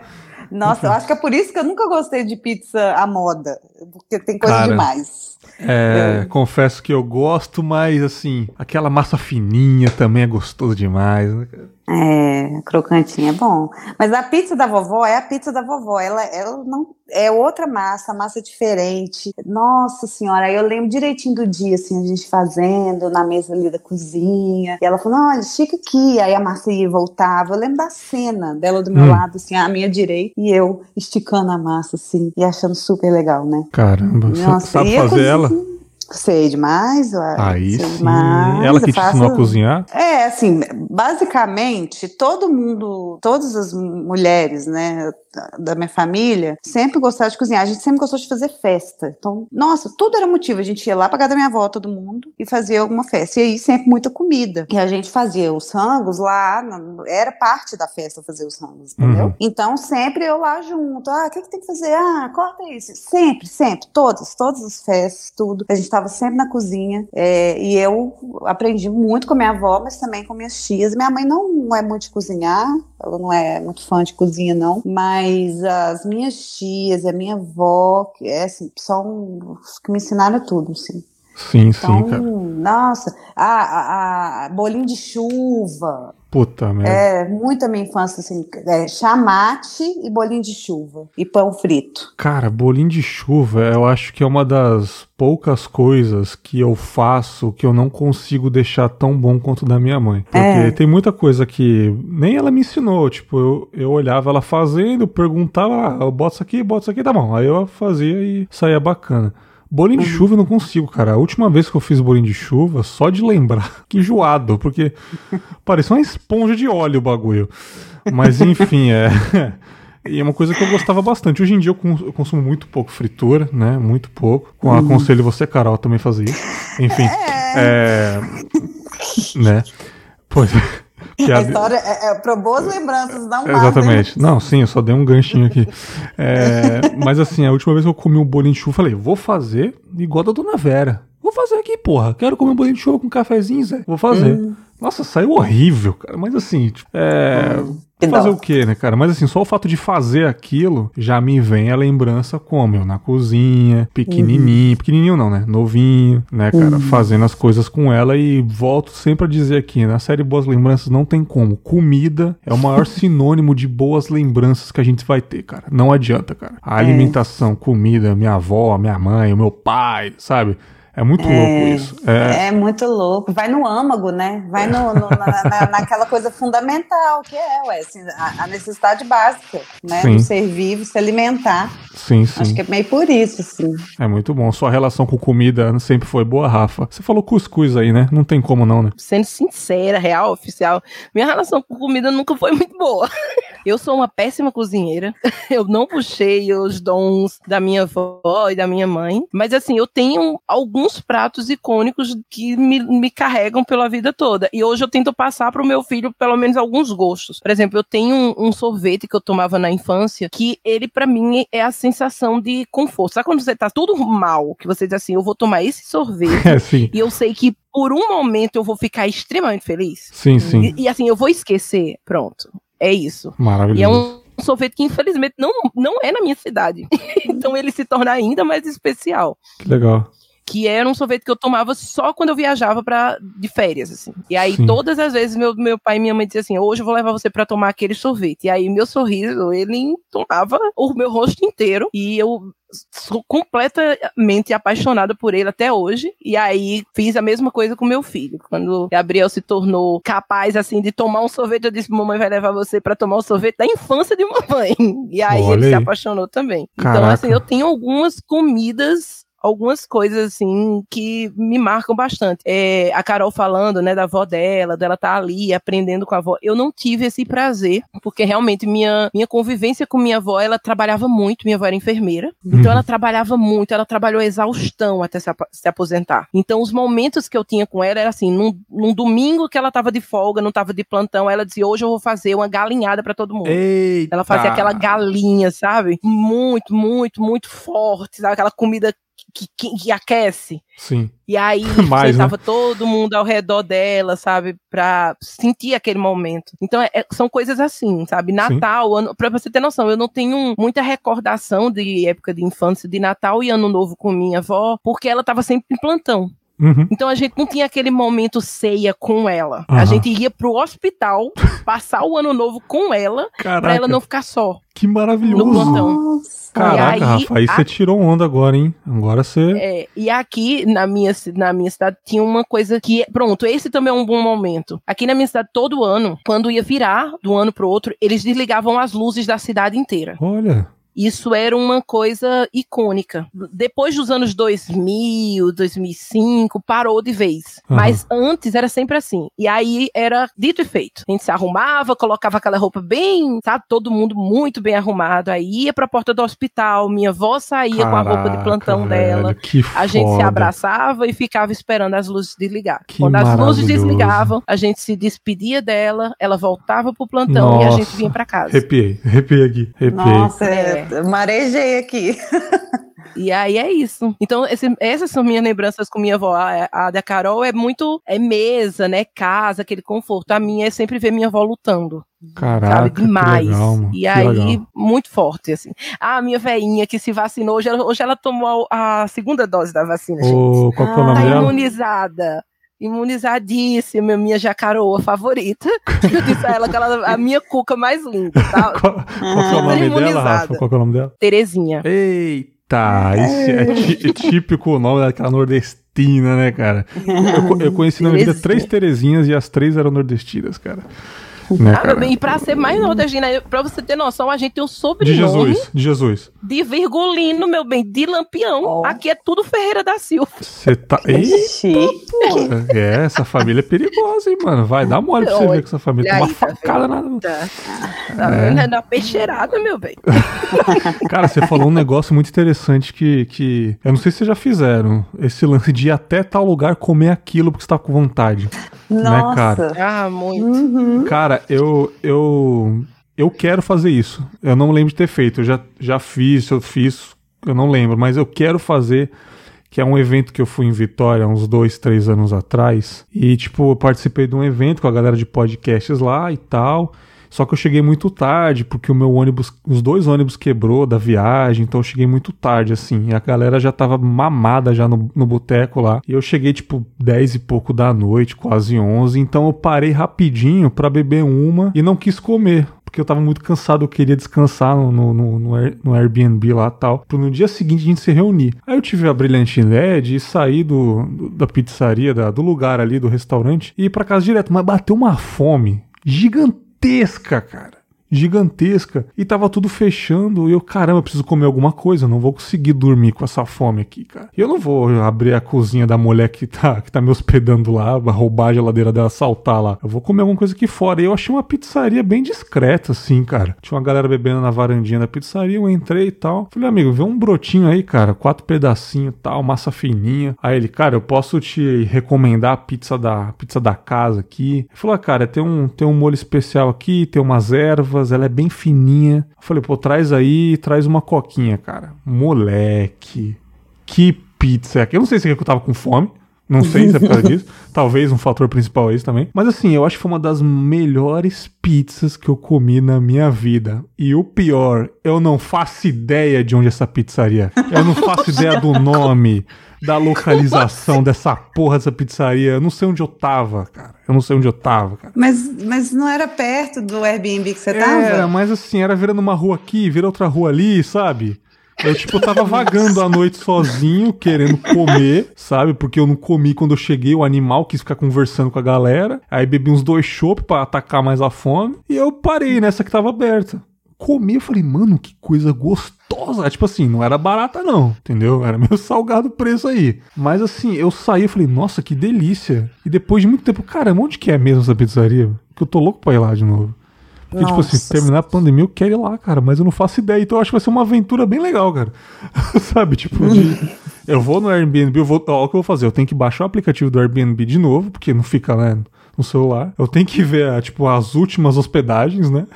Nossa, eu acho que é por isso que eu nunca gostei de pizza à moda, porque tem coisa Cara, demais. É, confesso que eu gosto, mas assim, aquela massa fininha também é gostoso demais. né? É, crocantinho é bom. Mas a pizza da vovó é a pizza da vovó. Ela, ela não é outra massa, massa diferente. Nossa senhora, aí eu lembro direitinho do dia, assim, a gente fazendo na mesa ali da cozinha. E ela falou: olha, estica aqui. Aí a massa ia e voltava. Eu lembro da cena dela do meu Hum. lado, assim, à minha direita, e eu esticando a massa, assim, e achando super legal, né? Caramba, Nossa, sabe fazer cozinha- ela? Sei demais, uai. Aí sei sim. demais, Ela que te faço- ensinou a cozinhar? é, assim, basicamente, todo mundo, todas as mulheres, né, da- minha família, sempre gostaram de cozinhar. A gente sempre gostou de fazer festa. Então, nossa, tudo era motivo. A gente ia lá pra casa da minha avó, todo mundo, e fazia alguma festa. E aí, sempre muita comida. E a gente fazia os rangos lá, era parte da festa fazer os rangos, entendeu? Uhum. Então, sempre eu lá junto. Ah, o que, que tem que fazer? Ah, corta isso. Sempre, sempre. Todas, todas as festas, tudo. A gente estava sempre na cozinha. é, e eu aprendi muito com a minha avó, mas também com minhas tias. Minha mãe não é muito de cozinhar, ela não é muito fã de cozinha, não. Mas as minhas tias, a minha avó, que é assim, são os que me ensinaram tudo, assim. Sim, Então, sim, cara. nossa, a, a, a bolinho de chuva, Puta merda. é, muito a minha infância, assim, é, chamate e bolinho de chuva. E pão frito. Cara, bolinho de chuva, eu acho que é uma das poucas coisas que eu faço que eu não consigo deixar tão bom quanto da minha mãe. Porque É. tem muita coisa que nem ela me ensinou. Tipo, eu, eu olhava ela fazendo, perguntava, ah, eu boto isso aqui, boto isso aqui, tá bom. Aí eu fazia e saía bacana. Bolinho de chuva eu não consigo, cara. A última vez que eu fiz bolinho de chuva, só de lembrar, que enjoado, porque parecia uma esponja de óleo o bagulho. Mas enfim, é. E é uma coisa que eu gostava bastante. Hoje em dia eu, cons- eu consumo muito pouco fritura, né? Muito pouco. Com aconselho você, Carol, também fazer isso. Enfim. É. Né? Pois. A piada- história é, é para boas lembranças, não mais. Exatamente. Não, sim, eu só dei um ganchinho aqui. É, mas assim, a última vez que eu comi um bolinho de chuva, falei, vou fazer igual da Dona Vera. Vou fazer aqui, porra. Quero comer um bolinho de chuva com cafezinho, Zé. Vou fazer. Nossa, saiu horrível, cara. Mas assim, tipo, é. Fazer o quê, né, cara? Mas assim, só o fato de fazer aquilo já me vem a lembrança como eu na cozinha, pequenininho, pequenininho não, né? Novinho, né, cara? Fazendo as coisas com ela e volto sempre a dizer aqui, na série Boas Lembranças não tem como. Comida é o maior sinônimo de boas lembranças que a gente vai ter, cara. Não adianta, cara. A alimentação, comida, minha avó, minha mãe, o meu pai, sabe? É muito é, louco isso. É... é... muito louco. Vai no âmago, né? Vai no, no na, na, naquela coisa fundamental que é, ué, assim, a, a, necessidade básica, né? Sim. Do ser vivo, se alimentar. Sim, sim. Acho que é meio por isso, sim. É muito bom. Sua relação com comida sempre foi boa, Rafa. Você falou cuscuz aí, né? Não tem como não, né? Sendo sincera, real, oficial, minha relação com comida nunca foi muito boa. Eu sou uma péssima cozinheira. Eu não puxei os dons da minha avó e da minha mãe. Mas assim, eu tenho alguns pratos icônicos que me, me carregam pela vida toda. E hoje eu tento passar para o meu filho pelo menos alguns gostos. Por exemplo, eu tenho um, um sorvete que eu tomava na infância que ele para mim é a sensação de conforto. Sabe quando você tá tudo mal, que você diz assim, eu vou tomar esse sorvete é, e eu sei que por um momento eu vou ficar extremamente feliz. Sim, sim. E, e assim, eu vou esquecer. Pronto. É isso. Maravilhoso. E é um sorvete que infelizmente não, não é na minha cidade. então ele se torna ainda mais especial. Que legal que era um sorvete que eu tomava só quando eu viajava para de férias, assim. E aí Sim. todas as vezes meu, meu pai e minha mãe diziam assim: "Hoje eu vou levar você para tomar aquele sorvete". E aí meu sorriso, ele tomava o meu rosto inteiro e eu sou completamente apaixonada por ele até hoje. E aí fiz a mesma coisa com meu filho. Quando Gabriel se tornou capaz assim de tomar um sorvete, eu disse: "Mamãe vai levar você para tomar o um sorvete da infância de mamãe". E aí Olha ele aí. se apaixonou também. Caraca. Então assim, eu tenho algumas comidas algumas coisas assim que me marcam bastante. É, a Carol falando, né, da avó dela, dela estar tá ali aprendendo com a avó. Eu não tive esse prazer, porque realmente minha minha convivência com minha avó, ela trabalhava muito, minha avó era enfermeira. Então uhum. ela trabalhava muito, ela trabalhou exaustão até se, se, aposentar. Então os momentos que eu tinha com ela era assim, num, num domingo que ela tava de folga, não tava de plantão, ela dizia: "Hoje eu vou fazer uma galinhada para todo mundo". Eita. Ela fazia aquela galinha, sabe? Muito, muito, muito forte, sabe? Aquela comida que, que, que aquece. Sim. E aí Mais, sentava né? todo mundo ao redor dela, sabe, pra sentir aquele momento. Então é, são coisas assim, sabe? Natal, ano, pra você ter noção, eu não tenho muita recordação de época de infância de Natal e Ano Novo com minha avó, porque ela tava sempre em plantão. Uhum. Então a gente não tinha aquele momento ceia com ela. Uhum. A gente ia pro hospital passar o ano novo com ela, Caraca. pra ela não ficar só. Que maravilhoso. No plantão. Caraca, aí, Rafa, aí você tirou onda agora, hein? Agora você. É, e aqui na minha, na minha cidade tinha uma coisa que. Pronto, esse também é um bom momento. Aqui na minha cidade, todo ano, quando ia virar um ano pro outro, eles desligavam as luzes da cidade inteira. Olha. Isso era uma coisa icônica. Depois dos anos 2000, 2005, parou de vez. Uhum. Mas antes era sempre assim. E aí era dito e feito. A gente se arrumava, colocava aquela roupa bem, sabe? Todo mundo muito bem arrumado. Aí ia pra porta do hospital, minha avó saía Caraca, com a roupa de plantão velho, dela. a gente se abraçava e ficava esperando as luzes desligar. Que Quando as luzes desligavam, a gente se despedia dela, ela voltava pro plantão Nossa. e a gente vinha para casa. Arrepiei, arrepiei aqui, arrepiei. Nossa, é. Marejei aqui. E aí é isso. Então, esse, essas são minhas lembranças com minha avó. A, a, da Carol é muito. É mesa, né? Casa, aquele conforto. A minha é sempre ver minha avó lutando. Caraca, sabe? Demais. Legal, e aí, legal. muito forte, assim. Ah, a minha veinha que se vacinou, hoje ela, hoje ela tomou a segunda dose da vacina, gente. Qual que o nome tá dela? imunizada imunizadíssima, minha jacaroa favorita. Eu disse a ela que ela a minha cuca mais linda, tá? qual, qual é o nome dela, Rafa? Qual é o nome dela? Terezinha. Eita, esse é, é típico o nome daquela nordestina, né, cara? Eu, eu conheci na minha vida três Terezinhas e as três eram nordestinas, cara. Né, ah, e pra ser mais nordestina, pra você ter noção, a gente tem um sobrenome. De Jesus, de Jesus. De Virgulino, meu bem, de Lampião. Oh. Aqui é tudo Ferreira da Silva. Você tá. Eita, porra. É, essa família é perigosa, hein, mano. Vai dar mole pra você ver que essa família tem uma tá facada na. Tá, tá é. vendo? É na peixeirada, meu bem. Cara, você falou um negócio muito interessante que, que. Eu não sei se vocês já fizeram. Esse lance de ir até tal lugar comer aquilo porque você tá com vontade. Nossa. Né, cara? Ah, muito. Uhum. Cara, eu, eu, eu quero fazer isso. Eu não lembro de ter feito. Eu já, já fiz, eu fiz, eu não lembro, mas eu quero fazer. Que é um evento que eu fui em Vitória uns dois, três anos atrás. E, tipo, eu participei de um evento com a galera de podcasts lá e tal. Só que eu cheguei muito tarde, porque o meu ônibus, os dois ônibus quebrou da viagem, então eu cheguei muito tarde, assim. E a galera já tava mamada já no, no boteco lá. E eu cheguei, tipo, 10 e pouco da noite, quase 11. Então eu parei rapidinho para beber uma e não quis comer porque eu tava muito cansado, eu queria descansar no, no, no, no Airbnb lá e tal, pro no dia seguinte a gente se reunir. Aí eu tive a brilhante ideia de sair do, do da pizzaria, da, do lugar ali, do restaurante, e ir pra casa direto, mas bateu uma fome gigantesca, cara gigantesca e tava tudo fechando. E eu, caramba, preciso comer alguma coisa, não vou conseguir dormir com essa fome aqui, cara. Eu não vou abrir a cozinha da mulher que tá, que tá me hospedando lá, roubar a geladeira dela, saltar lá. Eu vou comer alguma coisa aqui fora. E eu achei uma pizzaria bem discreta, assim, cara. Tinha uma galera bebendo na varandinha da pizzaria, eu entrei e tal. Falei, amigo, vê um brotinho aí, cara, quatro pedacinhos tal, massa fininha. Aí ele, cara, eu posso te recomendar a pizza da, pizza da casa aqui. Ele falou, ah, cara, tem um, tem um molho especial aqui, tem umas ervas ela é bem fininha. Eu falei, pô, traz aí, traz uma coquinha, cara. Moleque, que pizza é aqui? Eu não sei se é que eu tava com fome. Não sei se é por causa disso. Talvez um fator principal é isso também. Mas assim, eu acho que foi uma das melhores pizzas que eu comi na minha vida. E o pior, eu não faço ideia de onde é essa pizzaria. Eu não faço ideia do nome da localização dessa porra dessa pizzaria. Eu não sei onde eu tava, cara. Eu não sei onde eu tava, cara. Mas, mas não era perto do Airbnb que você tava? Era, mas assim, era virando uma rua aqui, vira outra rua ali, sabe? Eu, tipo, tava vagando à noite sozinho, querendo comer, sabe? Porque eu não comi quando eu cheguei, o animal quis ficar conversando com a galera. Aí bebi uns dois chopp para atacar mais a fome. E eu parei nessa que tava aberta comi, eu falei, mano, que coisa gostosa. Tipo assim, não era barata não, entendeu? Era meio salgado o preço aí. Mas assim, eu saí e falei, nossa, que delícia. E depois de muito tempo, caramba, onde que é mesmo essa pizzaria? Que eu tô louco pra ir lá de novo. Porque, Nossa. tipo assim, terminar a pandemia, eu quero ir lá, cara, mas eu não faço ideia. Então eu acho que vai ser uma aventura bem legal, cara. Sabe? Tipo, de, eu vou no Airbnb, eu vou. Ó, o que eu vou fazer? Eu tenho que baixar o aplicativo do Airbnb de novo, porque não fica, né, no celular. Eu tenho que ver, tipo, as últimas hospedagens, né?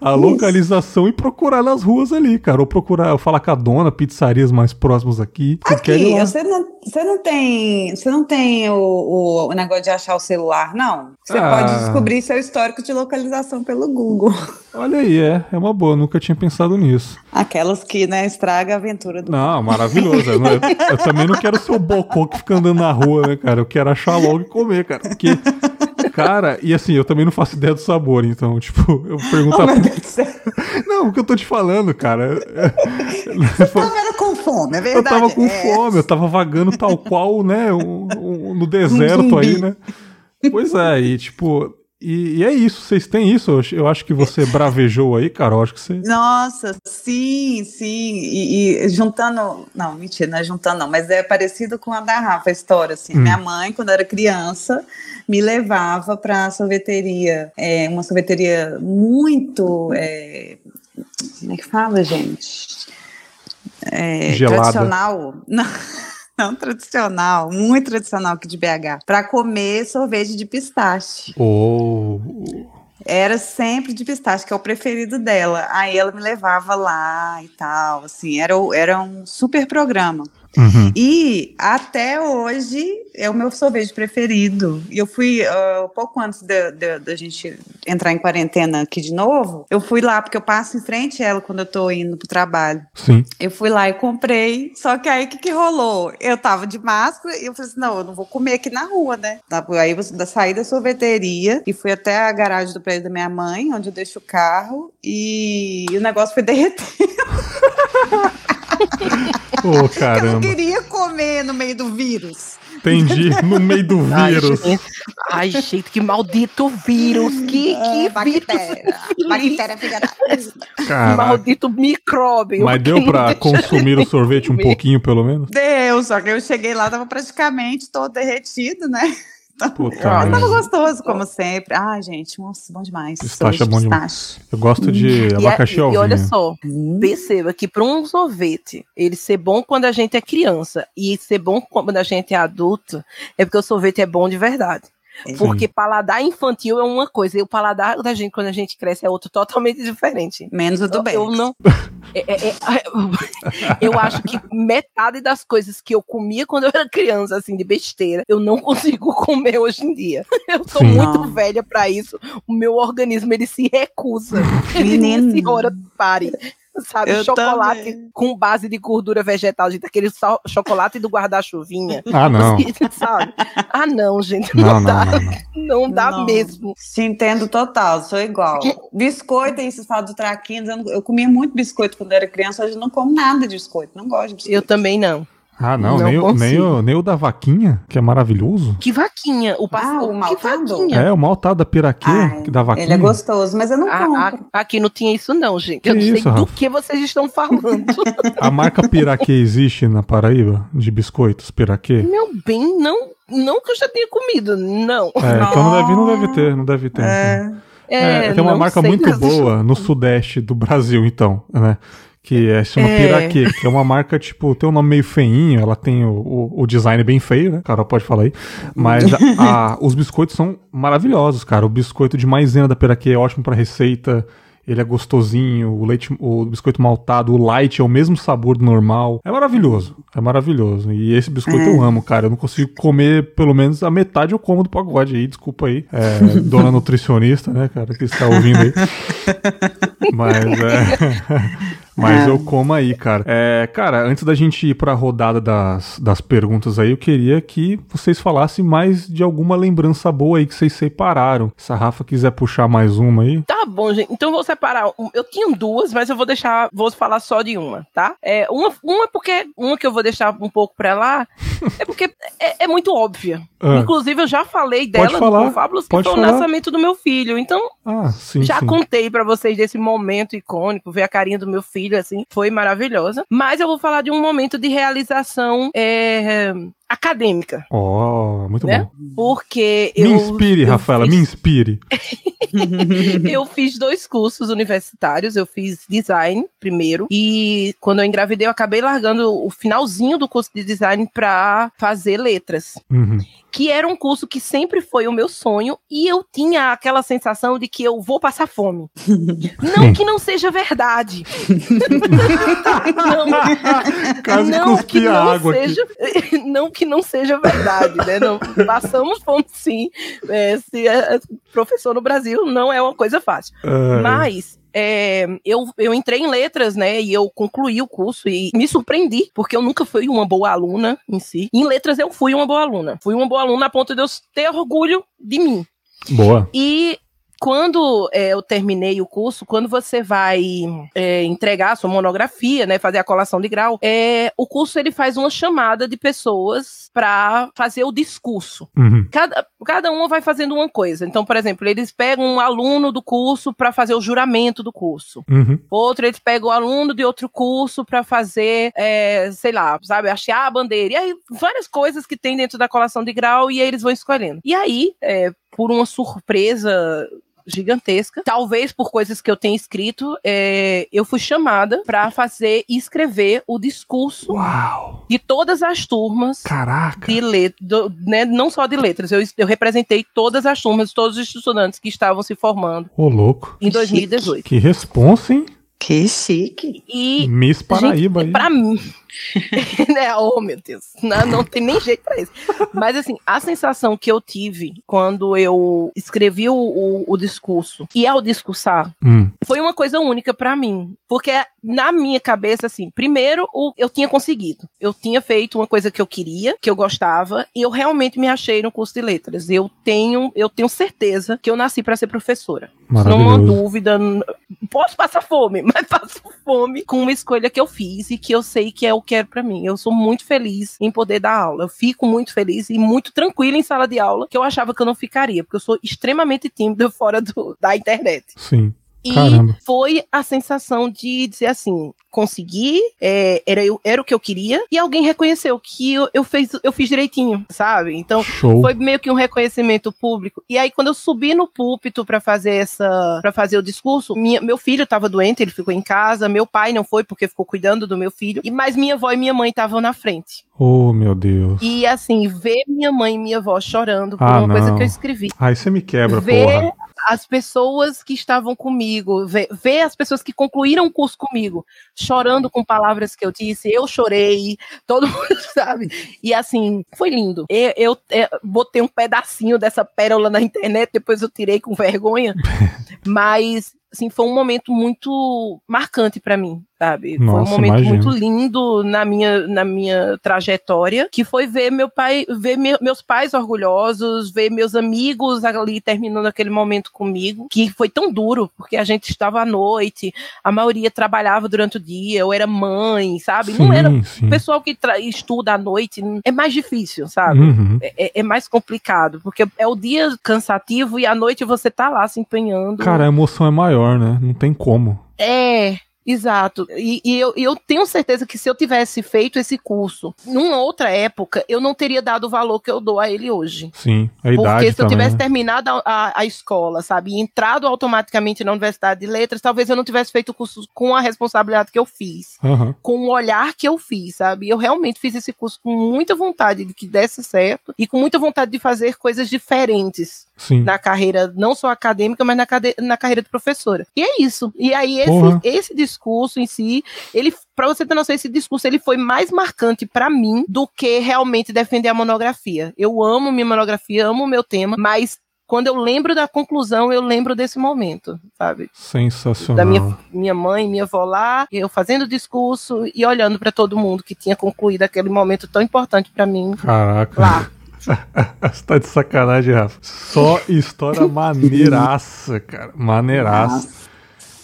A localização e procurar nas ruas ali, cara. Ou procurar, falar com a dona, pizzarias mais próximas aqui. Aqui, você não, você não tem, você não tem o, o, o, negócio de achar o celular, não? Você ah. pode descobrir seu histórico de localização pelo Google. Olha aí, é, é uma boa, nunca tinha pensado nisso. Aquelas que, né, estraga a aventura do Não, maravilhoso. eu, eu, eu, também não quero ser o bocô que fica andando na rua, né, cara? Eu quero achar logo e comer, cara. Porque Cara, e assim, eu também não faço ideia do sabor, então, tipo, eu pergunto. Oh. Não, o que eu tô te falando, cara. Você tava com fome, é verdade. Eu tava com é. fome, eu tava vagando tal qual, né, um, um, no deserto um aí, né? Pois é, e tipo, e, e, é isso, vocês têm isso? Eu acho que você bravejou aí, Carol. Acho que você. Nossa, sim, sim. E, e, juntando. Não, mentira, não é juntando, não, mas é parecido com a da Rafa, a história. Assim. Hum. Minha mãe, quando era criança, me levava para a sorveteria. É, uma sorveteria muito. É, como é que fala, gente? É, tradicional. Não. Não tradicional, muito tradicional aqui de BH, para comer sorvete de pistache. Oh. Era sempre de pistache, que é o preferido dela. Aí ela me levava lá e tal, assim, era, era um super programa. Uhum. E até hoje é o meu sorvete preferido. E eu fui, uh, pouco antes da gente entrar em quarentena aqui de novo, eu fui lá, porque eu passo em frente a ela quando eu tô indo pro trabalho. Sim. Eu fui lá e comprei, só que aí o que, que rolou? Eu tava de máscara e eu falei assim: não, eu não vou comer aqui na rua, né? Aí eu saí da sorveteria e fui até a garagem do prédio da minha mãe, onde eu deixo o carro, e o negócio foi derretendo. Ô, oh, caramba. Eu não queria comer no meio do vírus. Entendi, no meio do vírus. Ai, gente, que maldito vírus. Que, que é, bactéria. Bactéria filha da... Maldito micróbio. Mas deu pra consumir o sorvete um pouquinho, pelo menos? Deu, só que eu cheguei lá, tava praticamente todo derretido, né? Puta tava gostoso, como sempre. Ah, gente, nossa, bom demais. Pistache é bom demais. Eu gosto de hum. abacaxi ao E, olha só, hum. perceba que para um sorvete, ele ser bom quando a gente é criança e ser bom quando a gente é adulto, é porque o sorvete é bom de verdade. Porque paladar infantil é uma coisa, e o paladar da gente quando a gente cresce é outro totalmente diferente. Menos o do bem. Eu não. É, é, é, eu acho que metade das coisas que eu comia quando eu era criança, assim, de besteira, eu não consigo comer hoje em dia. Eu tô Sim. muito não. velha para isso. O meu organismo ele se recusa. Menina. Senhora, pare. Sabe? Eu chocolate também. com base de gordura vegetal, gente, aquele só, chocolate do guarda-chuvinha. Ah, não. sabe? Ah, não, gente, não, não, não dá. Não, não. não dá mesmo. Se entendo total, sou igual. Biscoito, aí vocês falam do traquinas, eu, eu comia muito biscoito quando era criança, hoje não como nada de biscoito, não gosto de biscoito. Eu também não. Ah, não, não nem, o, nem, o, nem o da vaquinha, que é maravilhoso. Que vaquinha? O, ah, o maltado? É, o maltado da piraquê, ah, da vaquinha. Ele é gostoso, mas eu não a, compro. A, aqui não tinha isso não, gente. Que eu não isso, sei Rafa? do que vocês estão falando. a marca piraquê existe na Paraíba, de biscoitos piraquê? Meu bem, não, não que eu já tenha comido, não. É, então não deve, não deve ter, não deve ter. É... Então. É, é, tem uma marca muito boa no sudeste do Brasil, então, né? Que é, chama é. Piraquê, que é uma marca, tipo, tem um nome meio feinho, ela tem o, o, o design bem feio, né? Carol pode falar aí. Mas a, a, os biscoitos são maravilhosos, cara. O biscoito de maisena da Piraquê é ótimo para receita ele é gostosinho, o leite, o biscoito maltado, o light é o mesmo sabor do normal. É maravilhoso, é maravilhoso. E esse biscoito é. eu amo, cara. Eu não consigo comer pelo menos a metade eu como do pagode aí, desculpa aí. É, dona nutricionista, né, cara, que está ouvindo aí. Mas é. Mas é. eu como aí, cara. É, cara, antes da gente ir pra rodada das, das perguntas aí, eu queria que vocês falassem mais de alguma lembrança boa aí que vocês separaram. Se a Rafa quiser puxar mais uma aí. Tá bom, gente. Então eu vou separar. Eu tinha duas, mas eu vou deixar. Vou falar só de uma, tá? É, uma, uma porque. Uma que eu vou deixar um pouco pra lá. é porque é, é muito óbvia. Ah. Inclusive, eu já falei dela Pode falar. no Fábulos, que foi o nascimento do meu filho. Então, ah, sim, já sim. contei para vocês desse momento icônico, ver a carinha do meu filho, assim, foi maravilhosa. Mas eu vou falar de um momento de realização é, acadêmica. Oh, muito né? bom. Porque me eu. Me inspire, eu Rafaela, fiz... me inspire. eu fiz dois cursos universitários. Eu fiz design primeiro. E quando eu engravidei, eu acabei largando o finalzinho do curso de design para fazer letras. Uhum que era um curso que sempre foi o meu sonho e eu tinha aquela sensação de que eu vou passar fome. não que não seja verdade. não, Quase não que não água seja, aqui. não que não seja verdade, né? Não, passamos fome sim. É, se é professor no Brasil não é uma coisa fácil. Uh... Mas é, eu, eu entrei em letras, né? E eu concluí o curso e me surpreendi, porque eu nunca fui uma boa aluna em si. Em letras eu fui uma boa aluna. Fui uma boa aluna a ponto de eu ter orgulho de mim. Boa. E quando é, eu terminei o curso, quando você vai é, entregar a sua monografia, né, fazer a colação de grau, é, o curso ele faz uma chamada de pessoas para fazer o discurso. Uhum. Cada, cada uma vai fazendo uma coisa. Então, por exemplo, eles pegam um aluno do curso para fazer o juramento do curso. Uhum. Outro, eles pegam o um aluno de outro curso para fazer, é, sei lá, sabe, achar a bandeira. E aí, várias coisas que tem dentro da colação de grau e aí eles vão escolhendo. E aí, é, por uma surpresa gigantesca. Talvez por coisas que eu tenha escrito, é, eu fui chamada para fazer e escrever o discurso Uau. de todas as turmas. Caraca! De letras, né, não só de letras, eu, eu representei todas as turmas, todos os estudantes que estavam se formando. Ô, louco! Em 2018. Que responsa, hein? Que chique. E, Miss Paraíba gente, aí. Pra mim. né? Oh, meu Deus. Não, não tem nem jeito pra isso. Mas, assim, a sensação que eu tive quando eu escrevi o, o, o discurso e ao discursar hum. foi uma coisa única para mim. Porque na minha cabeça, assim, primeiro, o, eu tinha conseguido. Eu tinha feito uma coisa que eu queria, que eu gostava, e eu realmente me achei no curso de letras. Eu tenho, eu tenho certeza que eu nasci para ser professora. Não há dúvida. Posso passar fome, mas passo fome com uma escolha que eu fiz e que eu sei que é o que é para mim. Eu sou muito feliz em poder dar aula. Eu fico muito feliz e muito tranquila em sala de aula, que eu achava que eu não ficaria, porque eu sou extremamente tímida fora do, da internet. Sim. E Caramba. foi a sensação de dizer assim: consegui, é, era, eu, era o que eu queria, e alguém reconheceu que eu, eu, fez, eu fiz direitinho, sabe? Então Show. foi meio que um reconhecimento público. E aí, quando eu subi no púlpito para fazer essa. para fazer o discurso, minha, meu filho estava doente, ele ficou em casa, meu pai não foi porque ficou cuidando do meu filho, e mas minha avó e minha mãe estavam na frente. Oh, meu Deus. E assim, ver minha mãe e minha avó chorando por ah, uma não. coisa que eu escrevi. Aí você me quebra, ver porra as pessoas que estavam comigo, ver, ver, as pessoas que concluíram o curso comigo, chorando com palavras que eu disse, eu chorei, todo mundo sabe. E assim, foi lindo. Eu, eu, eu botei um pedacinho dessa pérola na internet, depois eu tirei com vergonha, mas assim, foi um momento muito marcante para mim, sabe? Nossa, foi um momento imagino. muito lindo na minha, na minha trajetória, que foi ver meu pai, ver me, meus pais orgulhosos, ver meus amigos ali terminando aquele momento comigo, que foi tão duro, porque a gente estava à noite, a maioria trabalhava durante o dia, eu era mãe, sabe? Sim, Não era sim. o pessoal que estuda à noite, é mais difícil, sabe? Uhum. É, é, é mais complicado, porque é o dia cansativo e à noite você tá lá se empenhando. Cara, a emoção é maior, né? Não tem como. É, Exato. E, e eu, eu, tenho certeza que se eu tivesse feito esse curso numa outra época, eu não teria dado o valor que eu dou a ele hoje. Sim, a idade Porque se eu tivesse né? terminado a, a, a, escola, sabe, e entrado automaticamente na Universidade de Letras, talvez eu não tivesse feito o curso com a responsabilidade que eu fiz, uhum. com o olhar que eu fiz, sabe? Eu realmente fiz esse curso com muita vontade de que desse certo e com muita vontade de fazer coisas diferentes. Sim. na carreira, não só acadêmica, mas na, na carreira de professora. E é isso. E aí, esse, esse discurso em si, ele, para você ter noção, esse discurso ele foi mais marcante para mim do que realmente defender a monografia. Eu amo minha monografia, amo o meu tema, mas quando eu lembro da conclusão, eu lembro desse momento, sabe? Sensacional. Da minha, minha mãe, minha avó lá, eu fazendo discurso e olhando para todo mundo que tinha concluído aquele momento tão importante para mim. Caraca. Lá. Você tá de sacanagem, Rafa. Só história maneiraça, cara. Maneiraça.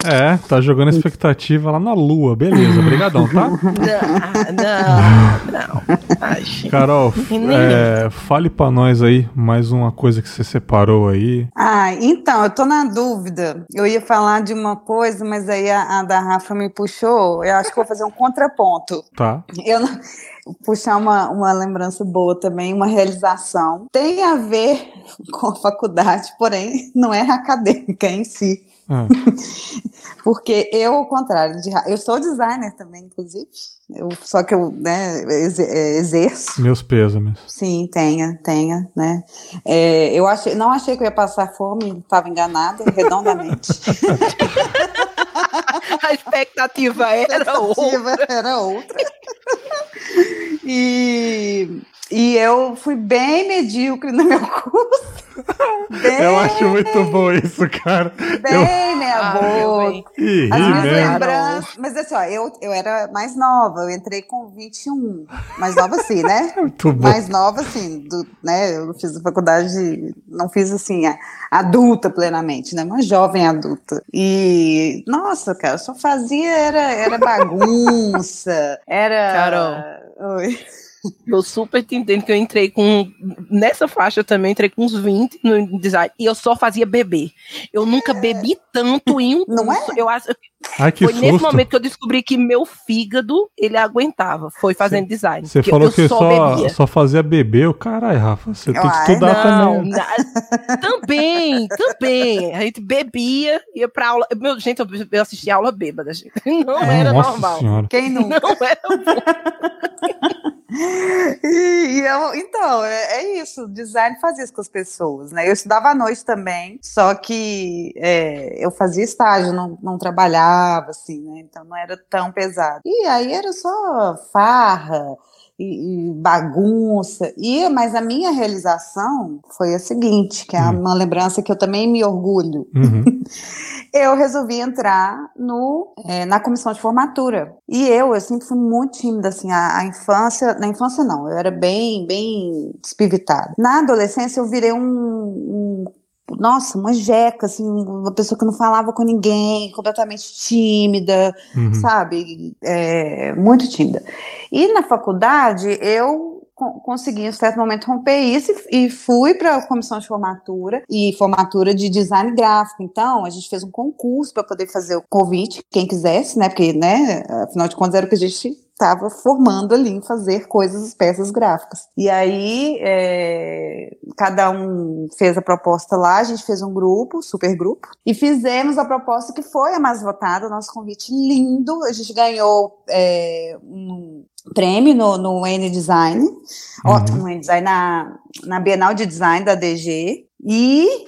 É, tá jogando expectativa lá na lua. Beleza, obrigadão, tá? Não, não, não. Carol, é, fale pra nós aí mais uma coisa que você separou aí. Ah, então, eu tô na dúvida. Eu ia falar de uma coisa, mas aí a, a da Rafa me puxou. Eu acho que vou fazer um contraponto. Tá. Eu não puxar uma, uma lembrança boa também, uma realização. Tem a ver com a faculdade, porém não é acadêmica em si. Porque eu, ao contrário, de, eu sou designer também, inclusive. Eu, só que eu né, é, exerço. Meus pêsames. Sim, tenha, tenha, né? É, eu achei, não achei que eu ia passar fome, estava enganada, redondamente. A expectativa era A expectativa outra. era outra. e, e eu fui bem medíocre no meu curso. Bem, eu acho muito bom isso, cara. Bem eu... ah, boca. As minhas lembranças. Mas assim, ó, eu, eu era mais nova, eu entrei com 21. Mais nova assim, né? Muito bom. Mais nova assim, do, né? Eu fiz a faculdade, não fiz assim, adulta plenamente, né? Uma jovem adulta. E, nossa, cara, só fazia, era, era bagunça, era... Carol. Oi. Eu super te entendo que eu entrei com. Nessa faixa eu também entrei com uns 20 no design. E eu só fazia beber. Eu nunca bebi tanto em um Não curso. É? Eu acho. Ai, que foi susto. nesse momento que eu descobri que meu fígado ele aguentava. Foi fazendo cê, design. Você falou eu que só, só, só, fazia beber. O caralho, Rafa. Você tem que estudar não, também. Na, também, também. A gente bebia, ia pra aula. Meu, gente, eu assistia aula bêbada. Gente. Não é, era normal. Senhora. Quem nunca? Não era bom. e, e eu, então, é, é, isso. Design fazia isso com as pessoas, né? Eu estudava à noite também, só que é, eu fazia estágio, não, não trabalhava, assim, né? Então não era tão pesado. E aí era só farra, e, bagunça. E mas a minha realização foi a seguinte, que é uhum. uma lembrança que eu também me orgulho. Uhum. eu resolvi entrar no é, na comissão de formatura. E eu, eu sempre fui muito tímida assim, a, a, infância, na infância não, eu era bem bem despivitada. Na adolescência eu virei um, um nossa, uma jeca, assim, uma pessoa que não falava com ninguém, completamente tímida, uhum. sabe? É, muito tímida. E na faculdade, eu consegui em certo momento romper isso e fui para a comissão de formatura e formatura de design gráfico. Então, a gente fez um concurso para poder fazer o convite, quem quisesse, né? Porque, né, afinal de contas, era o que a gente estava formando ali em fazer coisas, peças gráficas. E aí, é, cada um fez a proposta lá, a gente fez um grupo, super grupo, e fizemos a proposta que foi a mais votada, nosso convite lindo, a gente ganhou é, um prêmio no, no N Design, uhum. ó, no N Design, na, na Bienal de Design da DG, e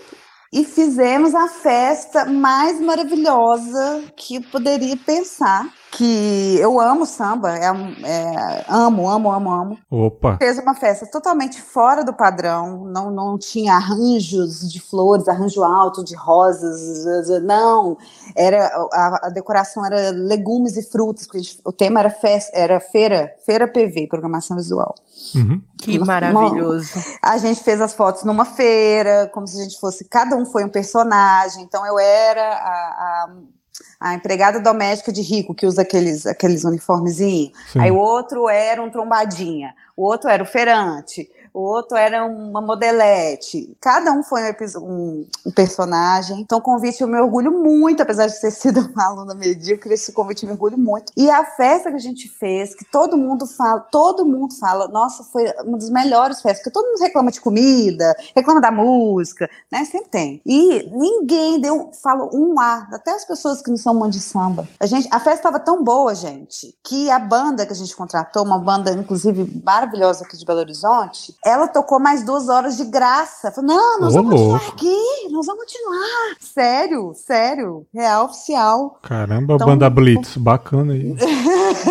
e fizemos a festa mais maravilhosa que poderia pensar que eu amo samba, é, é, amo, amo, amo, amo. Opa! Fez uma festa totalmente fora do padrão, não, não tinha arranjos de flores, arranjo alto de rosas, não. Era a, a decoração era legumes e frutas, o tema era, festa, era feira, feira PV, programação visual. Uhum. Que maravilhoso. A gente fez as fotos numa feira, como se a gente fosse, cada um foi um personagem. Então eu era a, a a empregada doméstica de rico que usa aqueles, aqueles uniformezinhos. Aí o outro era um trombadinha, o outro era o feirante, o outro era uma modelete. Cada um foi um, um, personagem. Então, o convite eu me orgulho muito, apesar de ter sido uma aluna medíocre, esse convite eu me orgulho muito. E a festa que a gente fez, que todo mundo fala, todo mundo fala, nossa, foi uma das melhores festas, porque todo mundo reclama de comida, reclama da música, né? Sempre tem. E ninguém deu, falou um A, até as pessoas que não são mãe de samba. A, gente, a festa estava tão boa, gente, que a banda que a gente contratou, uma banda, inclusive, maravilhosa aqui de Belo Horizonte, ela tocou mais duas horas de graça. Falei, não, nós Ô, vamos louco. continuar aqui, nós vamos continuar. Sério, sério, real oficial. Caramba, então, banda Blitz, bacana aí.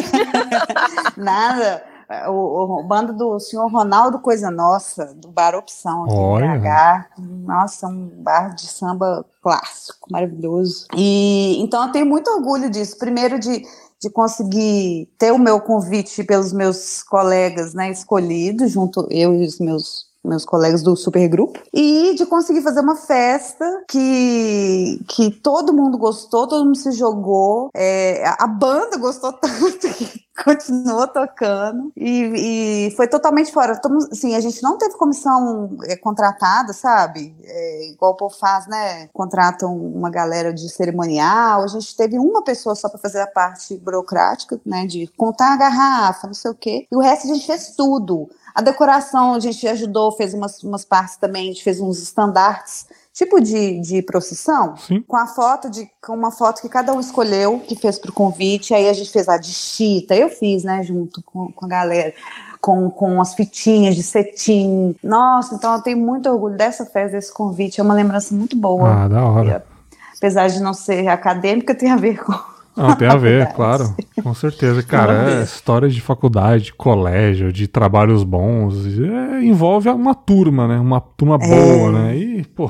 Nada. O, o, banda do senhor Ronaldo Coisa Nossa, do Bar Opção, aqui Olha. em BH. Nossa, um bar de samba clássico, maravilhoso. E então eu tenho muito orgulho disso. Primeiro de de conseguir ter o meu convite pelos meus colegas, né, escolhidos, junto eu e os meus meus colegas do supergrupo, e de conseguir fazer uma festa que, que todo mundo gostou, todo mundo se jogou, é, a banda gostou tanto que continuou tocando e, e, foi totalmente fora. Assim, a gente não teve comissão é, contratada, sabe? É, igual o povo faz, né? Contratam uma galera de cerimonial. A gente teve uma pessoa só para fazer a parte burocrática, né? De contar a garrafa, não sei o quê. E o resto a gente fez tudo. A decoração a gente ajudou, fez umas, umas partes também, a gente fez uns estandartes tipo de, de procissão, Sim. com a foto de com uma foto que cada um escolheu, que fez pro convite, aí a gente fez a de chita, eu fiz, né, junto com, com a galera. Com, com as fitinhas de cetim. Nossa, então eu tenho muito orgulho dessa festa, desse convite. É uma lembrança muito boa. Ah, da hora. E, apesar de não ser acadêmica, tem a ver com, não, tem a ver, claro. Com certeza, cara. É histórias de faculdade, de colégio, de trabalhos bons. É, envolve uma turma, né? Uma turma é. boa, né? E, pô,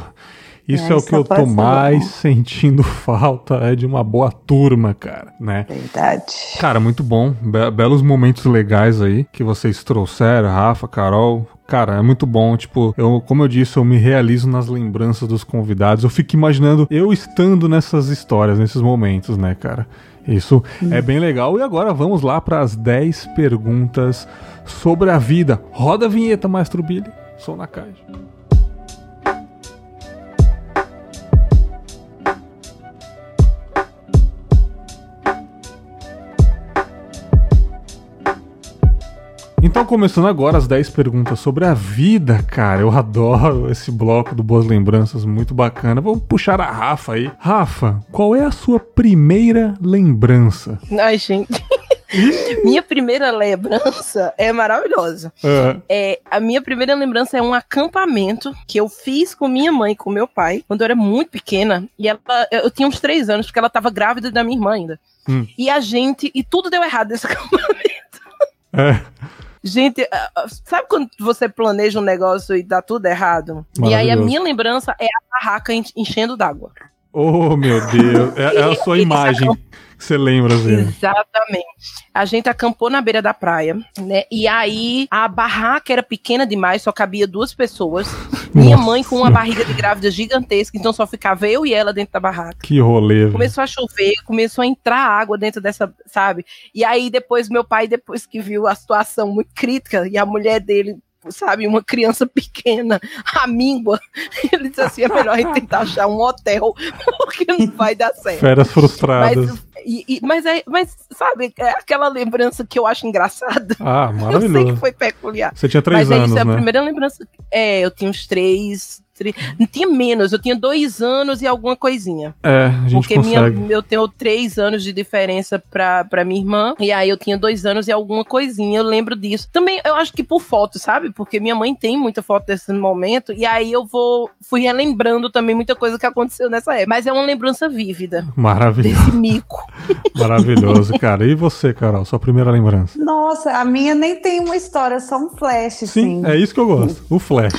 isso é, é o que eu tô mais sentindo falta, é de uma boa turma, cara, né? Verdade. Cara, muito bom. Be belos momentos legais aí que vocês trouxeram, Rafa, Carol. Cara, é muito bom. Tipo, eu, como eu disse, eu me realizo nas lembranças dos convidados. Eu fico imaginando eu estando nessas histórias, nesses momentos, né, cara? Isso é bem legal. E agora vamos lá para as 10 perguntas sobre a vida. Roda a vinheta, Maestro Billy. Sou na caixa. Então, começando agora as 10 perguntas sobre a vida, cara. Eu adoro esse bloco do Boas Lembranças, muito bacana. Vamos puxar a Rafa aí. Rafa, qual é a sua primeira lembrança? Ai, gente. minha primeira lembrança é maravilhosa. Uhum. É, a minha primeira lembrança é um acampamento que eu fiz com minha mãe, com meu pai, quando eu era muito pequena. E ela, eu tinha uns três anos, porque ela estava grávida da minha irmã ainda. Hum. E a gente, e tudo deu errado nesse acampamento. É. Gente, sabe quando você planeja um negócio e dá tudo errado? E aí a minha lembrança é a barraca enchendo d'água. Oh, meu Deus. É, é a sua imagem que você lembra, Zé. Exatamente. A gente acampou na beira da praia, né? E aí a barraca era pequena demais, só cabia duas pessoas. Minha Nossa. mãe com uma barriga de grávida gigantesca, então só ficava eu e ela dentro da barraca. Que rolê. Começou a chover, começou a entrar água dentro dessa, sabe? E aí depois meu pai, depois que viu a situação muito crítica e a mulher dele sabe, uma criança pequena, a míngua, ele disse assim, é melhor a gente tentar achar um hotel, porque não vai dar certo. Férias frustradas. Mas, e, e, mas, é, mas, sabe, é aquela lembrança que eu acho engraçada. Ah, maravilhoso. Eu sei que foi peculiar. Você tinha três mas anos, é isso, né? a primeira lembrança, é, eu tinha uns três, semestre. Não tinha menos, eu tinha dois anos e alguma coisinha. É, a gente Porque consegue. minha, eu tenho três anos de diferença pra, pra minha irmã, e aí eu tinha dois anos e alguma coisinha, eu lembro disso. Também, eu acho que por foto, sabe? Porque minha mãe tem muita foto desse momento, e aí eu vou, fui relembrando também muita coisa que aconteceu nessa época. Mas é uma lembrança vívida Maravilhoso, desse mico. maravilhoso, cara. E você, Carol, sua primeira lembrança? Nossa, a minha nem tem uma história, só um flash, Sim, assim. é isso que eu gosto. O Flash.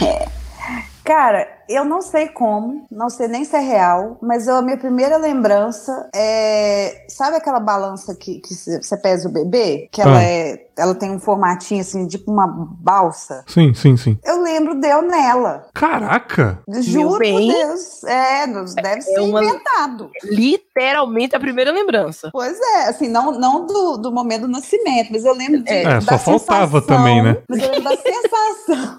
Cara, eu não sei como, não sei nem se é real, mas eu- a minha primeira lembrança é. Sabe aquela balança que, que você pesa o bebê? Que ela Ah. é. Ela tem um formatinho assim, tipo uma balsa. Sim, sim, sim. Eu lembro de eu nela. Caraca! Juro por. Deus. É, deve ser uma- inventado. Literalmente a primeira lembrança. Pois é, assim, não, não do, do momento do nascimento, mas eu lembro de, É, da só faltava sensação, também, né? Mas eu lembro da sensação.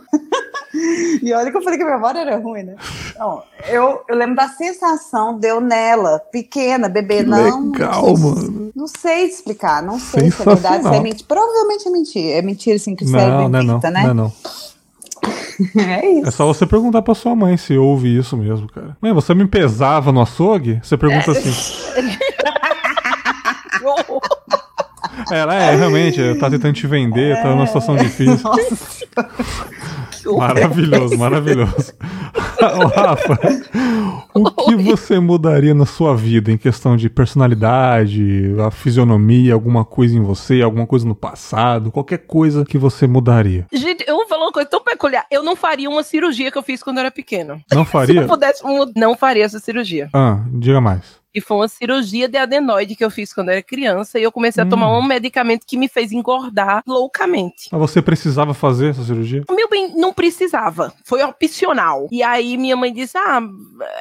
E olha que eu falei que a memória era ruim, né? Não, eu, eu lembro da sensação de eu nela, pequena, bebê, não. Legal, não sei, mano. Não sei explicar, não sei se é verdade, se é mentira. Provavelmente é mentira. É mentira, assim, que cérebro Não, não é não. inventa, Não é né? não. É isso. É só você perguntar pra sua mãe se ouve isso mesmo, cara. Mãe, você me pesava no açougue? Você pergunta É. assim. Ela é, realmente, tava tentando te vender, tava numa situação difícil. Maravilhoso, maravilhoso. Ô, Rafa, o que você mudaria na sua vida em questão de personalidade, a fisionomia, alguma coisa em você, alguma coisa no passado, qualquer coisa que você mudaria? Gente, eu vou falar uma coisa tão peculiar. Eu não faria uma cirurgia que eu fiz quando eu era pequena. Não Se faria? eu pudesse, não faria essa cirurgia. Ah, diga mais. E foi uma cirurgia de adenoide que eu fiz quando eu era criança e eu comecei Hum. a tomar um medicamento que me fez engordar loucamente. Mas você precisava fazer essa cirurgia? Meu bem, não precisava. Foi opcional. E aí minha mãe disse: Ah,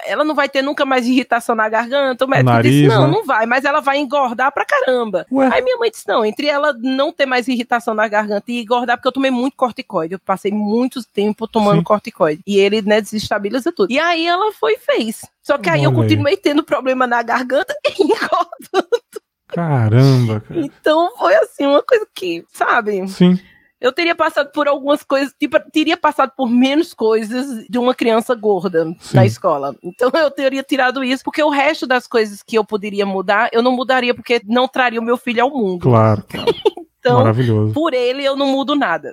ela não vai ter nunca mais irritação na garganta. O médico Nariz, disse: Não, né? não vai, mas ela vai engordar pra caramba. Ué. Aí minha mãe disse: Não, entre ela não ter mais irritação na garganta e engordar, porque eu tomei muito corticoide. Eu passei muito tempo tomando Sim. corticoide. E ele, né, desestabiliza tudo. E aí ela foi e fez. Só que aí eu Olha aí. continuei tendo problema na garganta e engordando. Caramba, cara. Então foi assim, uma coisa que, sabe? Sim. Eu teria passado por algumas coisas, tipo, teria passado por menos coisas de uma criança gorda Sim. na escola. Então eu teria tirado isso, porque o resto das coisas que eu poderia mudar, eu não mudaria porque não traria o meu filho ao mundo. Claro, claro. Então, Maravilhoso. por ele eu não mudo nada.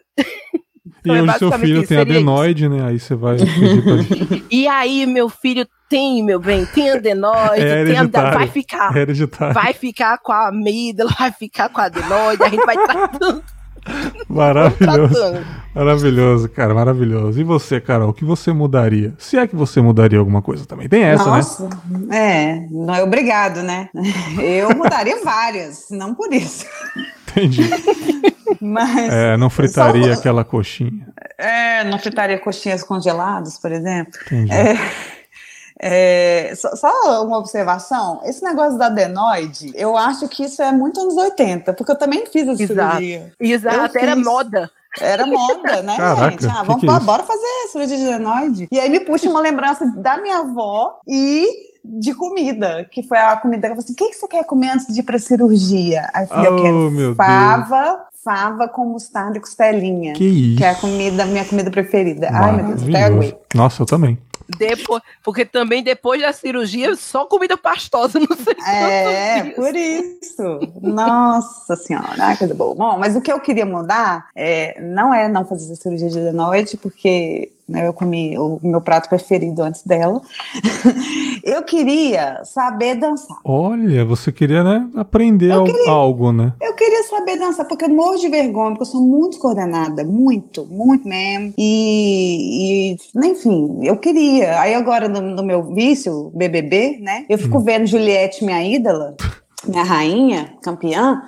E Então, é hoje seu filho tem adenoide, né? Aí você vai pedir pra. E aí meu filho tem, meu bem, tem adenoide, É tem hereditário. vai ficar. É hereditário. Vai ficar com a amígdala, vai ficar com a adenoide, a gente vai tratando, Maravilhoso. tratando. Maravilhoso, cara, maravilhoso. E você, Carol, o que você mudaria? Se é que você mudaria alguma coisa também. Tem essa, né? Nossa, é, não é obrigado, né? Eu mudaria várias, não por isso. Entendi. Mas É, não fritaria Só- aquela coxinha. é, não fritaria coxinhas congeladas, por exemplo. Entendi. É, só, só uma observação: esse negócio da adenoide, eu acho que isso é muito anos 80, porque eu também fiz essa Exato. cirurgia. Exato, Eu era fiz. moda. Era moda, né, Caraca, gente? Ah, que vamos que é pra- isso? bora fazer cirurgia de adenoide. E aí me puxa uma lembrança da minha avó e de comida, que foi a comida que eu falei assim: o que, que você quer comer antes de ir pra cirurgia? Aí eu falei, Oh, eu quero Deus. fava, fava com mostarda e costelinha. Que isso. Que é a comida, minha comida preferida. Ai, meu Deus, até aguei. Nossa, eu também. Depois, porque também depois da cirurgia, só comida pastosa, não sei É, dias. por isso. Nossa senhora, ai, coisa boa. Bom, mas o que eu queria mudar é, não é não fazer essa cirurgia de adenoide, porque né, eu comi o meu prato preferido antes dela. eu queria saber dançar. Olha, você queria, né, aprender queria. algo, né? Eu queria saber dançar, porque eu morro de vergonha, porque eu sou muito coordenada, muito, muito mesmo. E, e, enfim, eu queria. Aí agora, no, no meu vício, BBB, né? Eu fico vendo Juliette, minha ídola, minha rainha, campeã.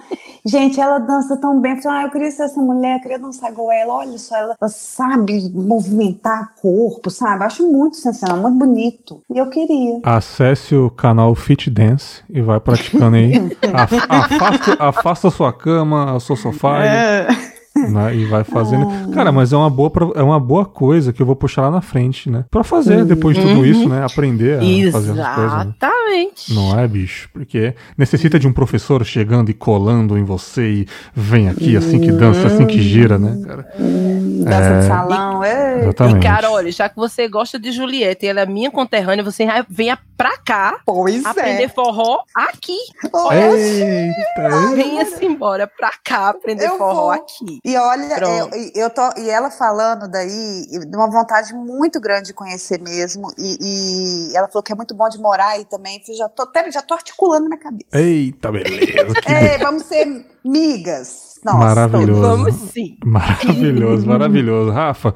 Gente, ela dança tão bem. Eu falei, ah, eu queria ser essa mulher, eu queria dançar igual ela. Olha só, ela, ela sabe movimentar o corpo, sabe? Acho muito sensacional, muito bonito. E eu queria. Acesse o canal Fit Dance e vai praticando aí. Af- afasta, afasta a sua cama, o seu sofá. e- né? E vai fazendo. Ah. Cara, mas é uma, boa, é uma boa coisa que eu vou puxar lá na frente, né? Pra fazer depois de tudo uhum. isso, né? Aprender a Exatamente. fazer as coisas. Né? Exatamente. Não é, bicho? Porque necessita de um professor chegando e colando em você e vem aqui assim que dança, assim que gira, né, cara? Dança é... de salão, é. Exatamente. E, cara, olha, já que você gosta de Julieta e ela é minha conterrânea, você venha pra cá pois aprender é. forró aqui. Eita, Venha-se embora pra cá aprender eu forró vou. aqui. E olha, eu, eu, tô, e ela falando daí, de uma vontade muito grande de conhecer mesmo. E, e, ela falou que é muito bom de morar aí também. Eu já tô, já tô articulando na cabeça. Eita, beleza. é, vamos ser migas. Nossa, maravilhoso. Vamos sim. Maravilhoso, maravilhoso. Rafa,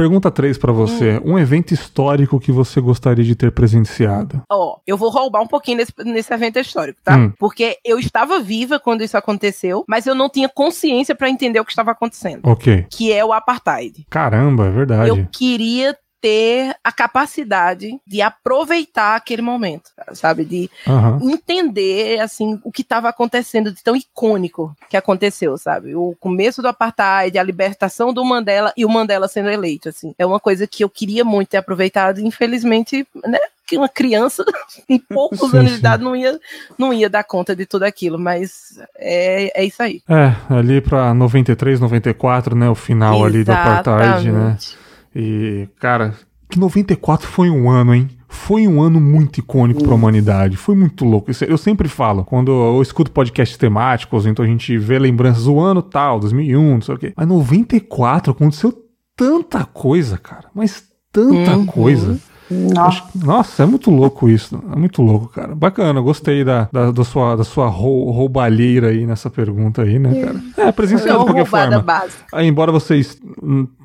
Pergunta 3 para você. Hum. Um evento histórico que você gostaria de ter presenciado? Ó, oh, eu vou roubar um pouquinho nesse, nesse evento histórico, tá? Hum. Porque eu estava viva quando isso aconteceu, mas eu não tinha consciência para entender o que estava acontecendo. Ok. Que é o apartheid. Caramba, é verdade. Eu queria ter a capacidade de aproveitar aquele momento, sabe? De uhum. entender, assim, o que estava acontecendo de tão icônico que aconteceu, sabe? O começo do apartheid, a libertação do Mandela e o Mandela sendo eleito, assim. É uma coisa que eu queria muito ter aproveitado infelizmente, né? Que uma criança em poucos sim, anos de idade não ia, não ia dar conta de tudo aquilo, mas é, é isso aí. É, ali para 93, 94, né? O final Exatamente. ali do apartheid, né? E, cara, que 94 foi um ano, hein? Foi um ano muito icônico para a humanidade. Foi muito louco. Eu sempre falo, quando eu escuto podcasts temáticos, então a gente vê lembranças do ano tal, 2001, não sei o quê. Mas 94 aconteceu tanta coisa, cara. Mas tanta uhum. coisa. Nossa. Nossa, é muito louco isso. É muito louco, cara. Bacana, gostei da, da, da sua, da sua roubalheira aí nessa pergunta aí, né, cara? É, presencial de qualquer forma. Aí, embora vocês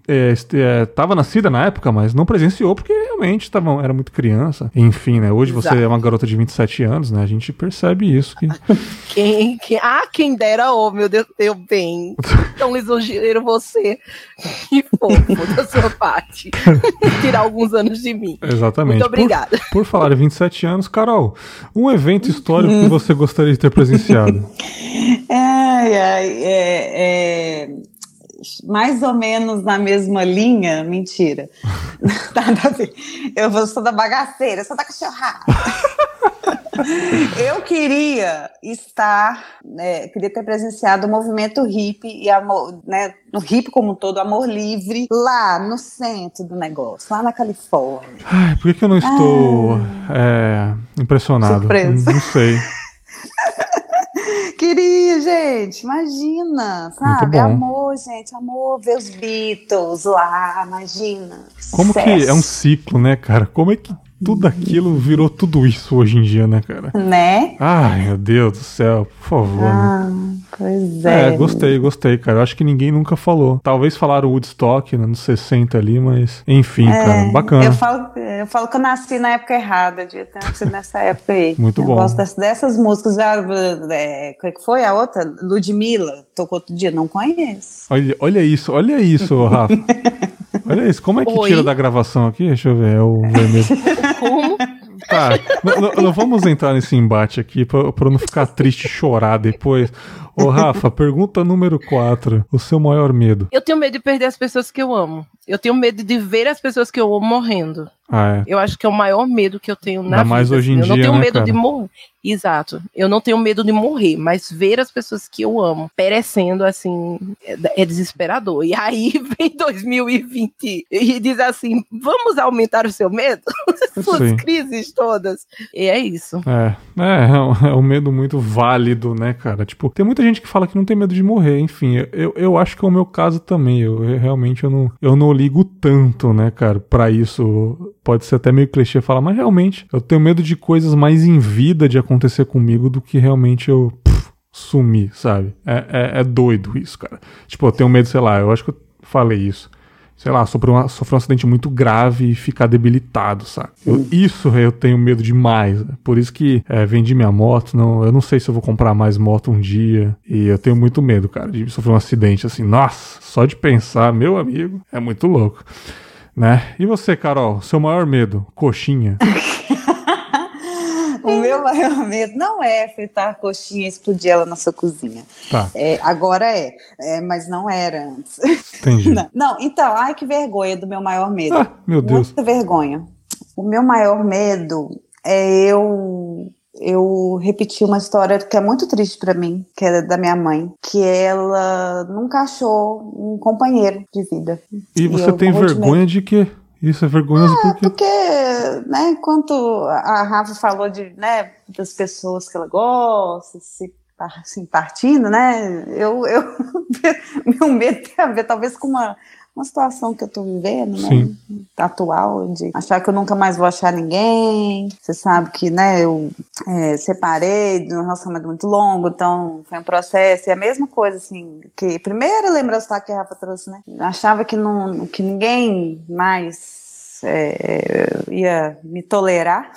estava é, é, nascida na época, mas não presenciou porque realmente tava, era muito criança. Enfim, né? Hoje Exato. você é uma garota de 27 anos, né? A gente percebe isso. Que... Quem, quem, ah, quem dera, oh, meu Deus, eu bem. Tão lisonjeiro você. Que fofo da sua parte. Tirar alguns anos de mim. Exatamente. Muito obrigada. Por, por falar em 27 anos, Carol, um evento histórico que você gostaria de ter presenciado? Ai, ai, é, é mais ou menos na mesma linha, mentira. Nada a ver. Eu sou da bagaceira, sou da cachorrada. eu queria estar, né, queria ter presenciado o movimento hippie e amor, né, no hippie como um todo, amor livre, lá no centro do negócio, lá na Califórnia. Ai, por que, que eu não estou ah, é, impressionado? Surpresa. Não sei. Queria, gente, imagina, sabe? Amor, gente, amor, ver os Beatles lá, imagina. Como Sucesso. que é um ciclo, né, cara? Como é que tudo aquilo virou tudo isso hoje em dia, né, cara? Né? Ai, meu Deus do céu, por favor. Né? Ah, né? pois é. É, gostei, gostei, cara. Eu acho que ninguém nunca falou. Talvez falaram Woodstock, né, nos 60 ali, mas enfim, é, cara, bacana. Eu falo, eu falo que eu nasci na época errada, devia ter nascido nessa época aí. Muito eu bom. gosto dessas, dessas músicas. Já, é, qual é que foi a outra? Ludmilla, tocou outro dia, não conheço. Olha, olha isso, olha isso, Rafa. Olha isso, como é que Oi? tira da gravação aqui? Deixa eu ver, é o vermelho. Como? Tá, não vamos entrar nesse embate aqui pra, pra não ficar triste e chorar depois. Ô, Rafa, pergunta número 4. O seu maior medo? Eu tenho medo de perder as pessoas que eu amo. Eu tenho medo de ver as pessoas que eu amo morrendo. Ah, é. Eu acho que é o maior medo que eu tenho na Ainda vida. mais hoje em assim. dia, Eu não tenho né, medo cara? de morrer. Exato. Eu não tenho medo de morrer, mas ver as pessoas que eu amo perecendo, assim, é, é desesperador. E aí vem 2020 e diz assim: vamos aumentar o seu medo? Suas crises todas. E é isso. É, é, é um, é um medo muito válido, né, cara? Tipo, tem muita gente que fala que não tem medo de morrer. Enfim, eu, eu acho que é o meu caso também. Eu, eu realmente eu não, eu não ligo tanto, né, cara, pra isso. Pode ser até meio clichê falar, mas realmente eu tenho medo de coisas mais em vida de acontecer comigo do que realmente eu pff, sumir, sabe? É, é, é, doido isso, cara. Tipo, eu tenho medo, sei lá, eu acho que eu falei isso. Sei lá, sofrer, uma, sofrer um acidente muito grave e ficar debilitado, sabe? Eu, isso eu tenho medo demais. Né? Por isso que é, vendi minha moto. Não, eu não sei se eu vou comprar mais moto um dia. E eu tenho muito medo, cara, de sofrer um acidente assim. Nossa, só de pensar, meu amigo, é muito louco. Né? E você, Carol, seu maior medo? Coxinha. o meu maior medo não é fritar a coxinha e explodir ela na sua cozinha. Tá. É, agora é, é, mas não era antes. Entendi. Não, não, então, ai que vergonha do meu maior medo. Ah, meu Deus. Muita vergonha. O meu maior medo é eu eu repeti uma história que é muito triste para mim, que é da minha mãe, que ela nunca achou um companheiro de vida. E você tem vergonha de, de quê? Isso é vergonhoso ah, porque, né, enquanto a Rafa falou de, né, das pessoas que ela gosta, se assim, partindo, né, eu, eu meu medo tem a ver talvez com uma uma situação que eu tô vivendo, né? Sim. Atual, de achar que eu nunca mais vou achar ninguém. Você sabe que, né, eu é, separei de um relacionamento muito longo, então foi um processo. E a mesma coisa, assim, que primeira lembrança que a Rafa trouxe, né? Achava que, não, que ninguém mais é, ia me tolerar.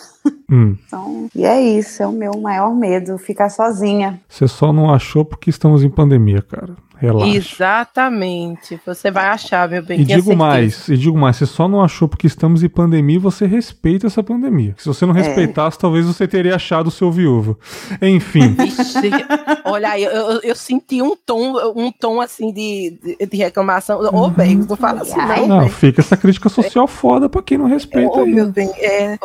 Hum. Então, e é isso, é o meu maior medo, ficar sozinha. Você só não achou porque estamos em pandemia, cara. Relaxa. Exatamente. Você vai achar, meu bem. E digo mais, e digo mais, você só não achou porque estamos em pandemia e você respeita essa pandemia. Se você não é. respeitasse, é. talvez você teria achado o seu viúvo. Enfim. Vixe, olha, eu, eu, eu, senti um tom, um tom assim de, de, de reclamação. Ô, uhum. bem, não fala assim, não. Não, fica essa crítica social foda pra quem não respeita. Ô, meu bem, é,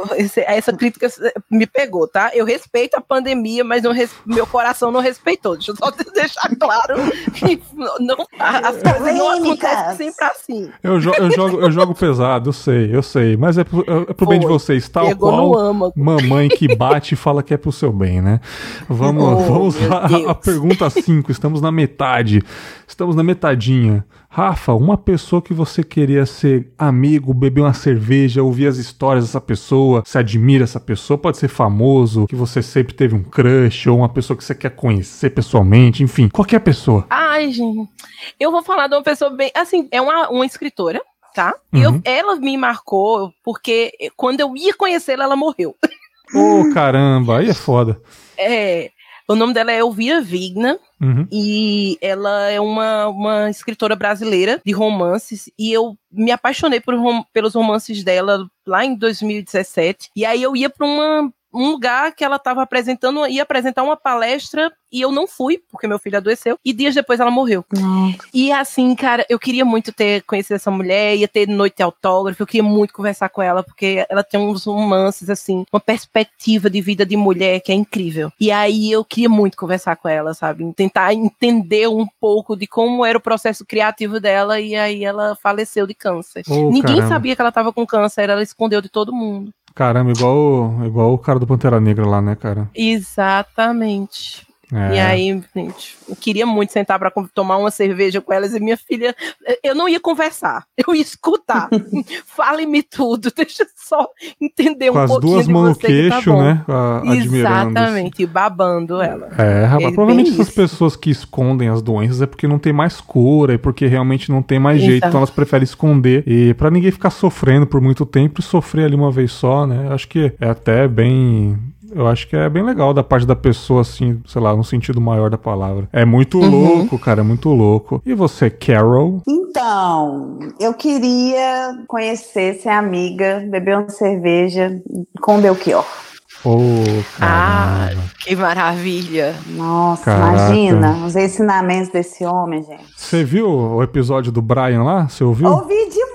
essa crítica me pegou, tá? Eu respeito a pandemia, mas não, meu coração não respeitou. Deixa eu só deixar claro que não, as coisas não acontecem sempre assim. Eu, jo eu, jogo, eu jogo pesado, eu sei, eu sei. Mas é pro, é, é pro bem de vocês, tal Pegou qual mamãe que bate e fala que é pro seu bem, né? Vamos, oh, vamos à, à pergunta 5. Estamos na metade. Estamos na metadinha. Rafa, uma pessoa que você queria ser amigo, beber uma cerveja, ouvir as histórias dessa pessoa, se admira essa pessoa, pode ser famoso, que você sempre teve um crush, ou uma pessoa que você quer conhecer pessoalmente, enfim, qualquer pessoa. Ai, gente, eu vou falar de uma pessoa bem. Assim, é uma, uma escritora, tá? Uhum. Eu, ela me marcou porque quando eu ia conhecê-la, ela morreu. Ô, oh, caramba, aí é foda. É. O nome dela é Elvira Vigna. Uhum. E ela é uma, uma escritora brasileira de romances. E eu me apaixonei por, pelos romances dela lá em 2017. E aí eu ia para uma um lugar que ela estava apresentando, ia apresentar uma palestra e eu não fui, porque meu filho adoeceu, e dias depois ela morreu. Nossa. E assim, cara, eu queria muito ter conhecido essa mulher, ia ter noite autógrafo, eu queria muito conversar com ela, porque ela tem uns romances, assim, uma perspectiva de vida de mulher que é incrível. E aí eu queria muito conversar com ela, sabe? Tentar entender um pouco de como era o processo criativo dela, e aí ela faleceu de câncer. Oh, Ninguém caramba. sabia que ela estava com câncer, ela escondeu de todo mundo. Caramba, igual, igual o cara do Pantera Negra lá, né, cara? Exatamente. É. E aí, gente, eu queria muito sentar para tomar uma cerveja com elas e minha filha. Eu não ia conversar, eu ia escutar. Fale-me tudo, deixa só entender com um pouquinho. Com as duas mãos no tá queixo, tá né? Exatamente, babando ela. É, rapaz, é provavelmente essas isso. pessoas que escondem as doenças é porque não tem mais cura e porque realmente não tem mais jeito, então elas preferem esconder. E para ninguém ficar sofrendo por muito tempo e sofrer ali uma vez só, né? Acho que é até bem eu acho que é bem legal da parte da pessoa, assim, sei lá, no sentido maior da palavra. É muito uhum. louco, cara, é muito louco. E você, Carol? Então, eu queria conhecer, ser amiga, beber uma cerveja com Belchior. Oh, ah, que maravilha! Nossa, Caraca. imagina os ensinamentos desse homem, gente. Você viu o episódio do Brian lá? Você ouviu? Ouvi demais!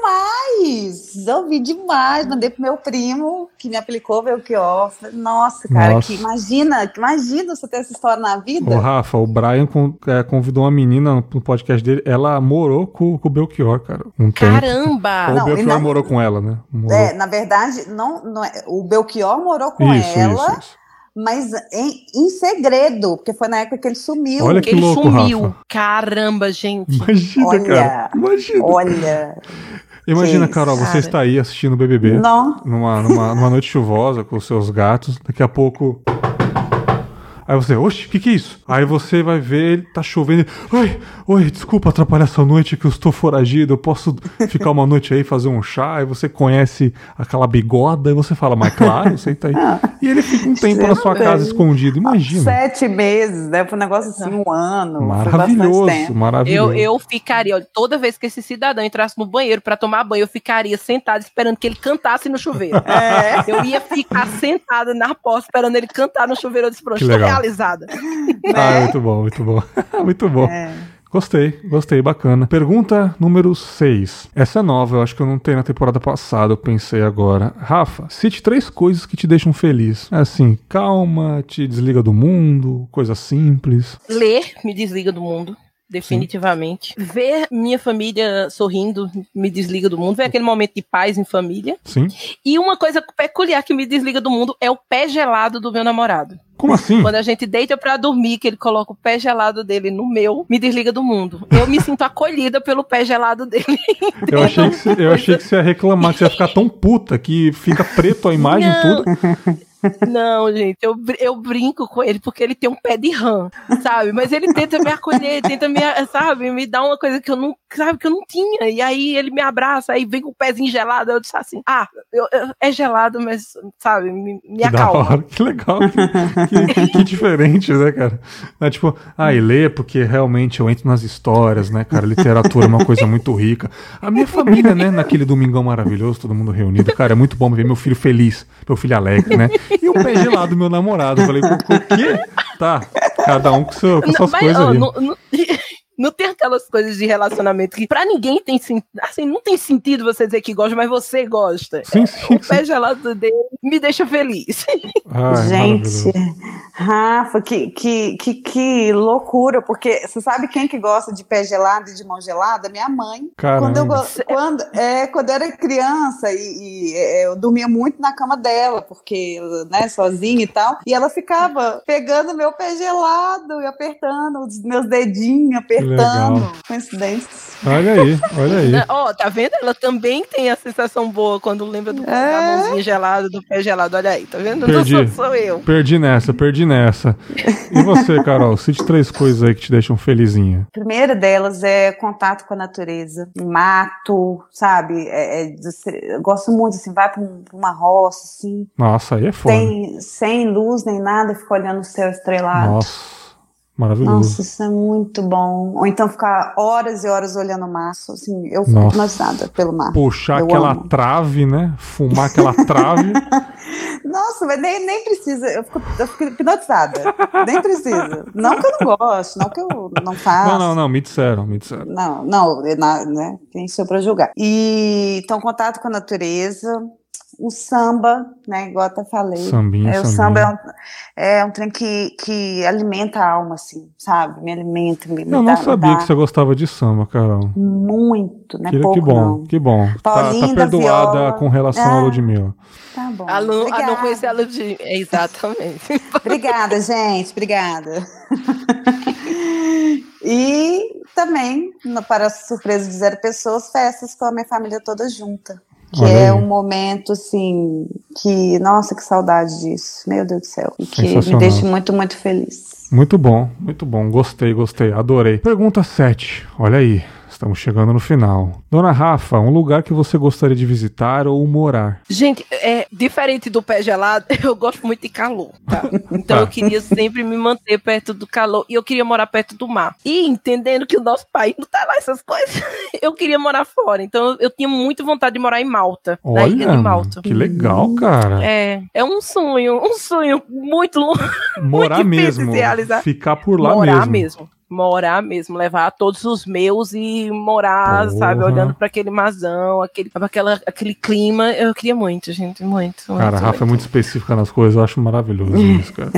Ouvi demais. Mandei pro meu primo, que me aplicou Belchior. Nossa, cara, Nossa. que imagina, imagina você ter essa história na vida. Ô, Rafa, o Brian é, convidou uma menina no podcast dele, ela morou com, com o Belchior, cara. Um Caramba! Tempo. Ou o Belchior não, morou com ela, né? Morou. É, na verdade, não, não é, o Belchior morou com isso, ela. Isso, isso mas em, em, segredo, porque foi na época que ele sumiu. Olha que ele louco, sumiu. Rafa. Caramba, gente. Imagina, olha, cara. Imagina. Olha. Imagina, Carol, você cara. está aí assistindo o BBB. Não. Numa, numa, numa noite chuvosa com os seus gatos. Daqui a pouco Aí você, oxe, o que que é isso? Aí você vai ver, ele tá chovendo. Oi, oi, desculpa atrapalhar essa noite que eu estou foragido. Eu posso ficar uma noite aí, fazer um chá. Aí você conhece aquela bigoda e você fala, mas claro, você tá aí. E ele fica um tempo na sua casa escondido. Imagina. Sete meses, né? Foi um negócio assim, um ano. Maravilhoso, maravilhoso. Eu, eu ficaria, toda vez que esse cidadão entrasse no banheiro para tomar banho, eu ficaria sentada esperando que ele cantasse no chuveiro. É. Eu ia ficar sentada na porta esperando ele cantar no chuveiro. Eu disse, pronto, estou realizada. Ah, é. muito bom, muito bom. muito bom. É. Gostei, gostei, bacana. Pergunta número 6. Essa é nova, eu acho que eu não tenho na temporada passada, eu pensei agora. Rafa, cite três coisas que te deixam feliz. É assim, calma, te desliga do mundo, coisa simples. Ler me desliga do mundo definitivamente. Sim. Ver minha família sorrindo me desliga do mundo, ver aquele momento de paz em família. Sim. E uma coisa peculiar que me desliga do mundo é o pé gelado do meu namorado. Como assim? Quando a gente deita para dormir, que ele coloca o pé gelado dele no meu, me desliga do mundo. Eu me sinto acolhida pelo pé gelado dele. Eu achei, que você, eu achei que você ia reclamar, que você ia ficar tão puta que fica preto a imagem Não. tudo. Não, gente, eu, eu brinco com ele porque ele tem um pé de rã, sabe? Mas ele tenta me acolher, tenta me, sabe, me dar uma coisa que eu não, sabe, que eu não tinha. E aí ele me abraça, aí vem com o pezinho gelado, eu disse assim, ah, eu, eu, é gelado, mas, sabe, me, me acalma. Que legal, que, que, que, diferente, né, cara? É tipo, ah, e lê porque realmente eu entro nas histórias, né, cara? Literatura é uma coisa muito rica. A minha família, né, naquele domingão maravilhoso, todo mundo reunido, cara, é muito bom ver meu filho feliz, meu filho alegre, né? E o pé gelado do meu namorado. Eu falei, o quê? Tá, cada um com, seu, com suas coisas ó, no, no, não tem aquelas coisas de relacionamento que pra ninguém tem assim, não tem sentido você dizer que gosta, mas você gosta. Sim, sim, o pé gelado dele me deixa feliz. Ai, Gente, Rafa, que, que, que, que, loucura, porque você sabe quem que gosta de pé gelado e de mão gelada? Minha mãe. Caramba. Quando eu, quando, é, quando eu era criança e, e, é, eu dormia muito na cama dela, porque, né, sozinha e tal, e ela ficava pegando meu pé gelado e apertando os meus dedinhos, apertando Legal. Coincidência. Olha aí, olha aí. Ó, oh, tá vendo? Ela também tem a sensação boa quando lembra do, é. da mãozinha gelada, do pé gelado. Olha aí, tá vendo? Perdi, Não sou, sou, eu. Perdi nessa, perdi nessa. E você, Carol? Cite três coisas aí que te deixam felizinha. A primeira delas é contato com a natureza. Mato, sabe? É, é, eu gosto muito, assim, vai pra, um, pra uma roça, assim. Nossa, aí é foda. Sem, sem luz nem nada, fica olhando o céu estrelado. Nossa. Maravilhoso. Nossa, isso é muito bom. Ou então ficar horas e horas olhando o mar. Assim, eu fico hipnotizada pelo mar. Puxar eu aquela amo. trave, né? Fumar aquela trave. Nossa, mas nem, nem precisa. Eu fico, eu fico hipnotizada. nem precisa. Não que eu não gosto, não que eu não faço. Não, não, não, me disseram, me disseram. Não, não, na, né? Quem sou pra julgar? E então, contato com a natureza o samba, né, igual eu até falei. Sambinha, é, o samba é um, é um trem que, que alimenta a alma, assim, sabe? Me alimenta, me, Eu não dá, sabia que você gostava de samba, Carol. Muito, né? Que, Pouco, que bom, não. que bom. Paulinho tá, tá perdoada viola. com relação Ah. à Ludmilla. Tá bom. A Lu, a não conhecer a Ludmilla. É, exatamente. Obrigada, gente, obrigada. e também, para surpresa de zero pessoas, festas com a minha família toda junta. Que Olha é aí. um momento, assim, que, nossa, que saudade disso. Meu Deus do céu. Que me deixa muito, muito feliz. Muito bom, muito bom. Gostei, gostei. Adorei. Pergunta 7. Olha aí. Estamos chegando no final. Dona Rafa, um lugar que você gostaria de visitar ou morar? Gente, é diferente do pé gelado, eu gosto muito de calor, tá? Então Tá. eu queria sempre me manter perto do calor e eu queria morar perto do mar. E entendendo que o nosso país não tá lá essas coisas, eu queria morar fora. Então eu tinha muito vontade de morar em Malta, na ilha de Olha, Malta. que legal, cara. É, é um sonho, um sonho muito longe. morar muito mesmo. realizar. Ficar por lá morar mesmo. mesmo. Morar mesmo, levar todos os meus e morar, Porra. sabe, olhando para aquele mazão, aquele, aquela, aquele clima. Eu queria muito, gente, muito. muito Cara, a Rafa é muito específica nas coisas, eu acho maravilhoso isso, cara.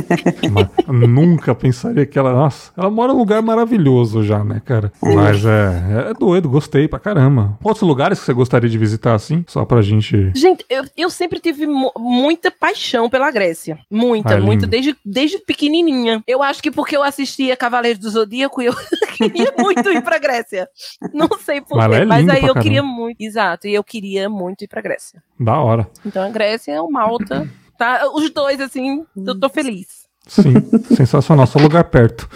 Nunca pensaria que ela. Nossa, ela mora num lugar maravilhoso já, né, cara? Mas é, é doido, gostei pra caramba. Outros lugares que você gostaria de visitar assim? Só pra gente. Gente, eu, eu sempre tive mu- muita paixão pela Grécia. Muita, Ah, lindo. muita, desde, desde pequenininha. Eu acho que porque eu assistia Cavaleiros do Zodíaco, eu queria muito ir pra Grécia. Não sei Mas porquê, é mas aí eu caramba. queria muito. Exato, e eu queria muito ir pra Grécia. Da hora. Então a Grécia é o Malta. Tá? Os dois, assim, eu tô feliz. Sim, sensacional, só lugar perto.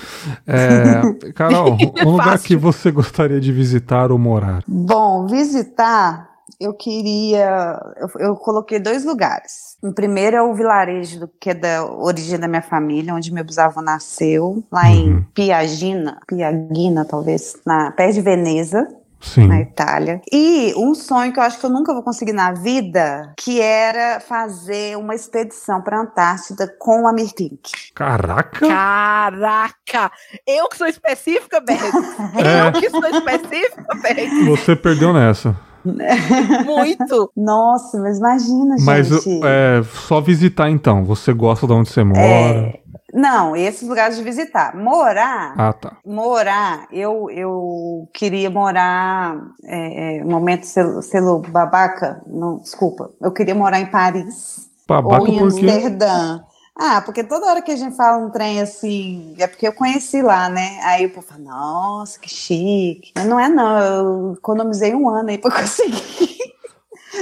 É, Carol, um lugar que você gostaria de visitar ou morar? Bom, visitar, eu queria. Eu, eu, coloquei dois lugares. O primeiro é o vilarejo, que é da origem da minha família, onde meu bisavô nasceu, lá uhum. em Piagina, Piagina, talvez, na perto de Veneza. Sim. na Itália. E um sonho que eu acho que eu nunca vou conseguir na vida, que era fazer uma expedição para Antártida com a Mirtink. Caraca! Caraca! Eu que sou específica, Berg. É. Eu que sou específica, Berg. Você perdeu nessa. Muito! Nossa, mas imagina, mas, gente. Mas é, só visitar então. Você gosta de onde você mora? É, não, esses lugares de visitar. Morar. Ah, tá. Morar, eu, eu queria morar. É, é, momento selo, selo babaca. Não, desculpa. Eu queria morar em Paris. Babaca ou em Amsterdã. Ah, porque toda hora que a gente fala um trem assim, é porque eu conheci lá, né? Aí o povo fala, nossa, que chique. Mas não é não, eu economizei um ano aí pra conseguir.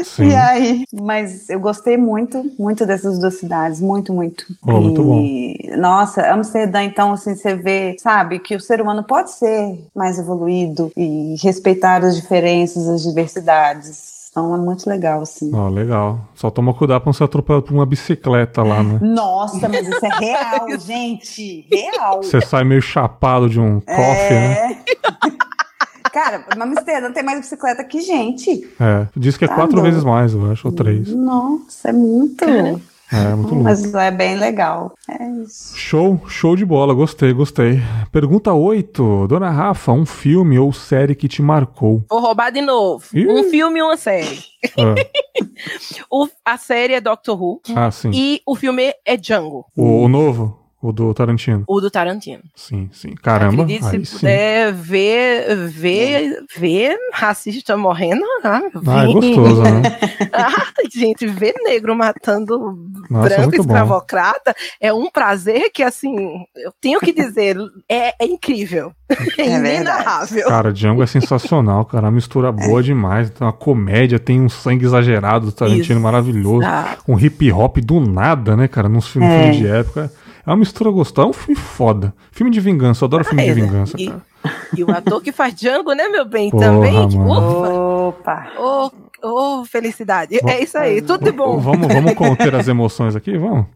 Sim. E aí, mas eu gostei muito, muito dessas duas cidades, muito, muito. E, muito bom. Nossa, Amsterdã, então, assim, você vê, sabe, que o ser humano pode ser mais evoluído e respeitar as diferenças, as diversidades então é muito legal, assim. Ó, oh, legal. Só toma cuidado pra não ser atropelado por uma bicicleta lá, né? Nossa, mas isso é real, gente. Real. Você sai meio chapado de um é... coffee, né? Cara, na Amsterdã tem mais bicicleta que gente. É, diz que é tá quatro vezes mais, eu acho, ou três. Nossa, é muito. É, muito louco. Mas é bem legal. É isso. Show, show de bola. Gostei, gostei. Pergunta 8. Dona Rafa, um filme ou série que te marcou? Vou roubar de novo. Ih. Um filme e uma série. Ah. o, a série é Doctor Who. Ah, sim. E o filme é Django. O, o novo? O do Tarantino. O do Tarantino. Sim, sim. Caramba. Acredite, se sim. puder ver, ver, ver racista morrendo. Ah, ah é gostoso, né? ah, gente, ver negro matando Nossa, branco escravocrata é um prazer que, assim, eu tenho que dizer, é, é incrível. É, é inenarrável. Cara, Django é sensacional, cara. A mistura boa é. demais. Tem uma comédia, tem um sangue exagerado do Tarantino Isso. maravilhoso. Um hip hop do nada, né, cara? Nos filmes, é. filmes de época. É uma mistura gostosa. É um filme foda. Filme de vingança. Eu adoro ah, filme de é, vingança, e, cara. E o ator que faz Django, né, meu bem? Porra, também. Mano. Opa! Oh, oh, felicidade. é isso aí, tudo de bom. Vamos, vamos conter as emoções aqui? Vamos.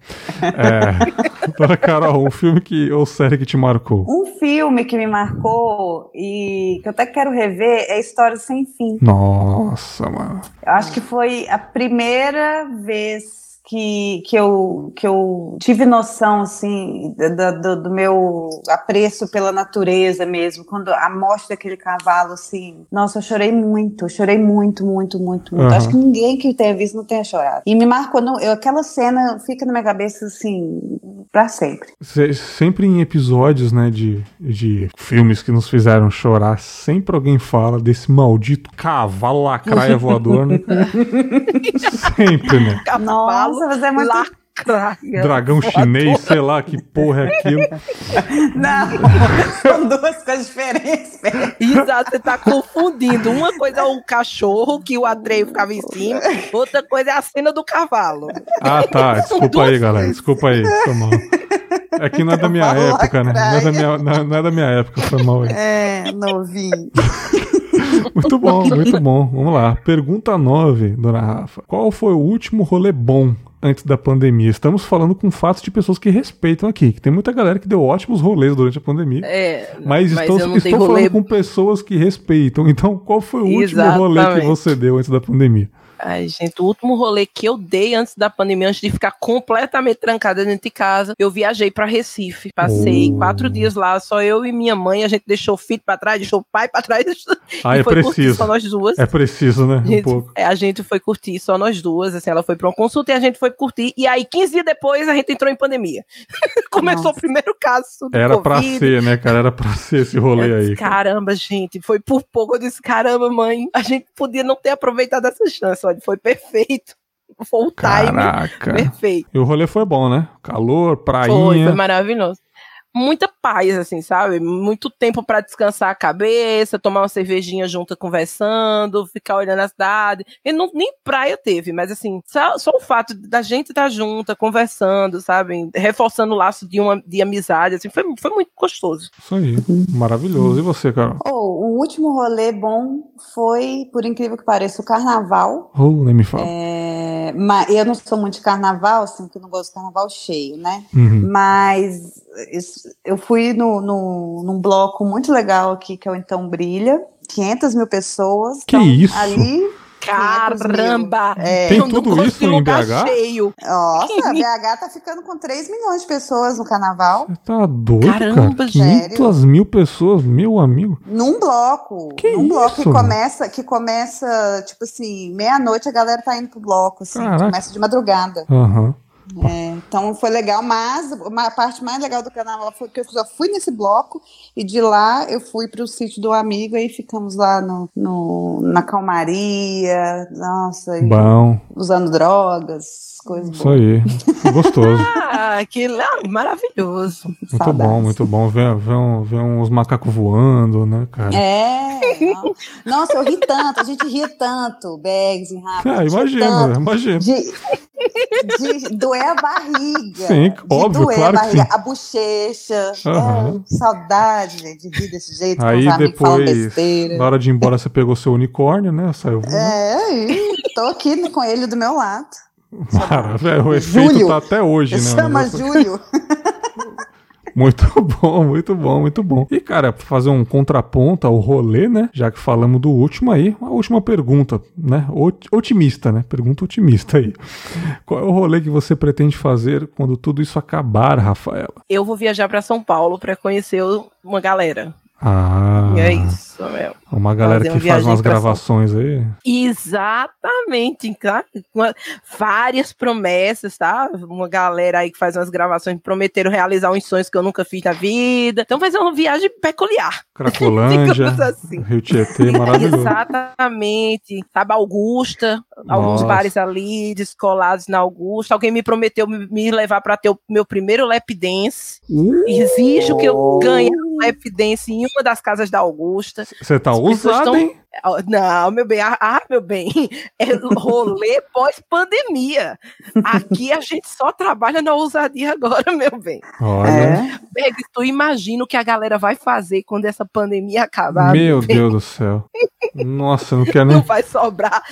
É, para Carol, um filme que, ou série que te marcou? Um filme que me marcou e que eu até quero rever é História Sem Fim. Nossa, mano. Eu acho que foi a primeira vez que, que, eu, que eu tive noção, assim, do, do, do, meu apreço pela natureza mesmo, quando a morte daquele cavalo, assim, nossa, eu chorei muito, eu chorei muito, muito, muito, muito. Uhum. Acho que ninguém que tenha visto não tenha chorado. E me marcou, não, eu, aquela cena fica na minha cabeça, assim, para sempre. Sempre em episódios, né, de, de filmes que nos fizeram chorar, sempre alguém fala desse maldito cavalo lacraia voador, né? sempre, né? Nossa, nossa, você é muito. Lacraia. Dragão chinês, sei lá que porra é aquilo. Não, são duas coisas diferentes. Exato, você tá confundindo. Uma coisa é o cachorro, que o Andrei ficava em cima, outra coisa é a cena do cavalo. Ah, tá. Desculpa aí, galera. Desculpa aí. Foi mal. É que não é da minha época, né? Não é da minha, não, não é da minha época, foi mal aí. É, novinho. muito bom, muito bom. Vamos lá. Pergunta 9, dona Rafa. Qual foi o último rolê bom antes da pandemia. Estamos falando com fatos de pessoas que respeitam aqui. Que tem muita galera que deu ótimos rolês durante a pandemia. É, mas, mas estou, estou falando com pessoas que respeitam. Então, qual foi o último Exatamente. rolê que você deu antes da pandemia? Ai, gente, o último rolê que eu dei antes da pandemia, antes de ficar completamente trancada dentro de casa, eu viajei para Recife. Passei oh. quatro dias lá, só eu e minha mãe. A gente deixou o filho para trás, deixou o pai para trás. Ah, é preciso. Só nós duas. É preciso, né? Um gente, pouco. É, a gente foi curtir só nós duas. Assim, ela foi para uma consulta e a gente foi curtir. E aí, 15 dias depois, a gente entrou em pandemia. Começou Nossa. o primeiro caso. Era para ser, né, cara? Era para ser esse rolê aí. Disse, caramba, gente, foi por pouco. Eu disse, caramba, mãe, a gente podia não ter aproveitado essa chance episódio foi perfeito. Foi time Caraca. perfeito. E o rolê foi bom, né? Calor, prainha. Foi, foi maravilhoso. Muita paz, assim, sabe? Muito tempo para descansar a cabeça, tomar uma cervejinha junto conversando, ficar olhando a cidade. E não, nem praia teve, mas assim, só, só o fato da gente estar tá junta, conversando, sabe? Reforçando o laço de uma de amizade, assim, foi, foi muito gostoso. Isso aí, maravilhoso. E você, Carol? Oh, o último rolê bom foi, por incrível que pareça, o carnaval. Oh, nem me fala. É, mas eu não sou muito de carnaval, assim, que eu não gosto de carnaval cheio, né? Uhum. Mas eu fui no, no, num bloco muito legal aqui, que é o Então Brilha. 500 mil pessoas. Que isso? Ali Caramba! É. Tem tudo isso em BH? Cheio. Nossa, a BH tá ficando com 3 milhões de pessoas no carnaval. Você tá doido, Caramba, cara? 500 mil pessoas, meu amigo. Num bloco. Que num isso? bloco que começa, que começa, tipo assim, meia-noite a galera tá indo pro bloco, assim, começa de madrugada. Aham. Uhum. É, então foi legal, mas a parte mais legal do carnaval foi que eu já fui nesse bloco e de lá eu fui para o sítio do amigo e ficamos lá no, no na calmaria, nossa, Bom. usando drogas, coisas Isso boas. aí, gostoso. ah, que maravilhoso. Muito Saudades. bom, muito bom. Ver, ver, ver uns macacos voando, né, cara? É. Nossa, eu ri tanto, a gente ria tanto, Bags e Rafa. Ah, imagina, imagina. De, de doer a barriga. Sim, óbvio, doer claro a barriga, que sim. a bochecha. Uhum. É, saudade, gente, de rir desse jeito. Aí depois, na hora de ir embora, você pegou seu unicórnio, né? Saiu. É, e tô aqui com ele do meu lado. Maravilha, o efeito Júlio. tá até hoje, né? Chama Júlio. Muito bom, muito bom, muito bom. E, cara, pra fazer um contraponto ao rolê, né? Já que falamos do último aí, uma última pergunta, né? Otimista, né? Pergunta otimista aí. Qual é o rolê que você pretende fazer quando tudo isso acabar, Rafaela? Eu vou viajar para São Paulo para conhecer uma galera. Ah. E é isso, meu. Uma galera que faz umas gravações São... aí. Exatamente. Várias promessas, tá? Uma galera aí que faz umas gravações prometeram realizar uns sonhos que eu nunca fiz na vida. Então fazer uma viagem peculiar. Cracolândia, assim. Rio Tietê, maravilhoso. Exatamente. Sabe, Augusta, Nossa. alguns bares ali descolados na Augusta. Alguém me prometeu me levar para ter o meu primeiro lap dance. Uh! Exijo que eu ganhe lap dance em uma das casas da Augusta. Você tá ousado, tão... hein? Não, meu bem, ah, meu bem, é rolê pós-pandemia. Aqui a gente só trabalha na ousadia agora, meu bem. Olha. É. Beg, tu imagina o que a galera vai fazer quando essa pandemia acabar? Meu Deus do céu. Nossa, não quero nem. Não vai sobrar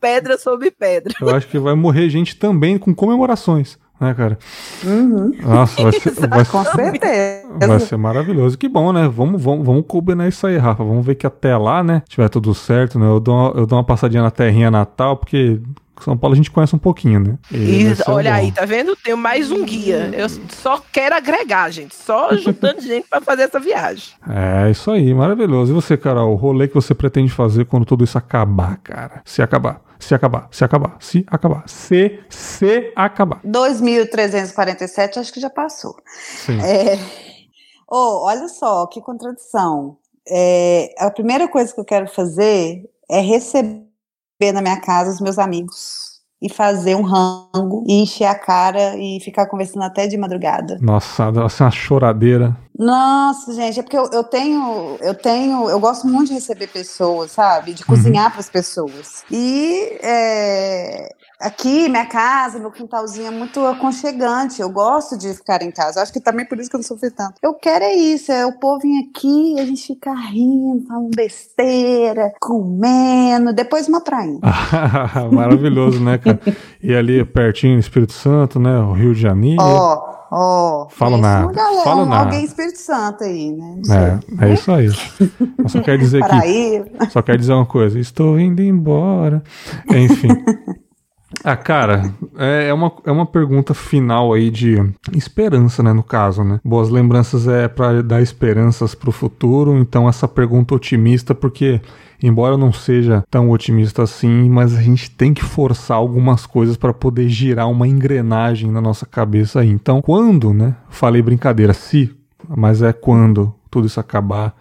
pedra sobre pedra. Eu acho que vai morrer gente também com comemorações né, cara? Uhum. Nossa, vai ser, vai Com certeza. Vai ser maravilhoso. Que bom, né? Vamos, vamos, vamos combinar isso aí, Rafa. Vamos ver que até lá, né? Tiver tudo certo, né? Eu dou uma, eu dou uma passadinha na terrinha natal, porque são Paulo a gente conhece um pouquinho, né? Isso, olha bom. aí, tá vendo? Tenho mais um guia. Eu só quero agregar, gente. Só juntando gente para fazer essa viagem. É, isso aí, maravilhoso. E você, Carol, o rolê que você pretende fazer quando tudo isso acabar, cara? Se acabar. Se acabar, se acabar, se acabar, se, se acabar. 2.347, acho que já passou. Sim. É... Oh, olha só, que contradição. É... A primeira coisa que eu quero fazer é receber na minha casa os meus amigos e fazer um rango e encher a cara e ficar conversando até de madrugada. Nossa, nossa, uma choradeira. Nossa, gente, é porque eu, eu tenho, eu tenho, eu gosto muito de receber pessoas, sabe? De cozinhar uhum. para as pessoas. E é, aqui, minha casa, meu quintalzinho é muito aconchegante. Eu gosto de ficar em casa. Acho que também por isso que eu não sofri tanto. Eu quero é isso, é o povo vir aqui, a gente ficar rindo, falando besteira, comendo, depois uma prainha. Maravilhoso, né, cara? E ali pertinho, Espírito Santo, né? O Rio de Janeiro. Ó. Oh. Ó, oh, fala nada. Galera, fala nada. Alguém Espírito Santo aí, né? É, é isso aí. Eu só quero dizer que. Só quero dizer uma coisa. Estou indo embora. Enfim. Ah, cara, é, é, uma, é uma pergunta final aí de esperança, né, no caso, né? Boas lembranças é para dar esperanças pro futuro, então essa pergunta otimista, porque embora eu não seja tão otimista assim, mas a gente tem que forçar algumas coisas para poder girar uma engrenagem na nossa cabeça aí. Então, quando, né? Falei brincadeira, se, mas é quando tudo isso acabar.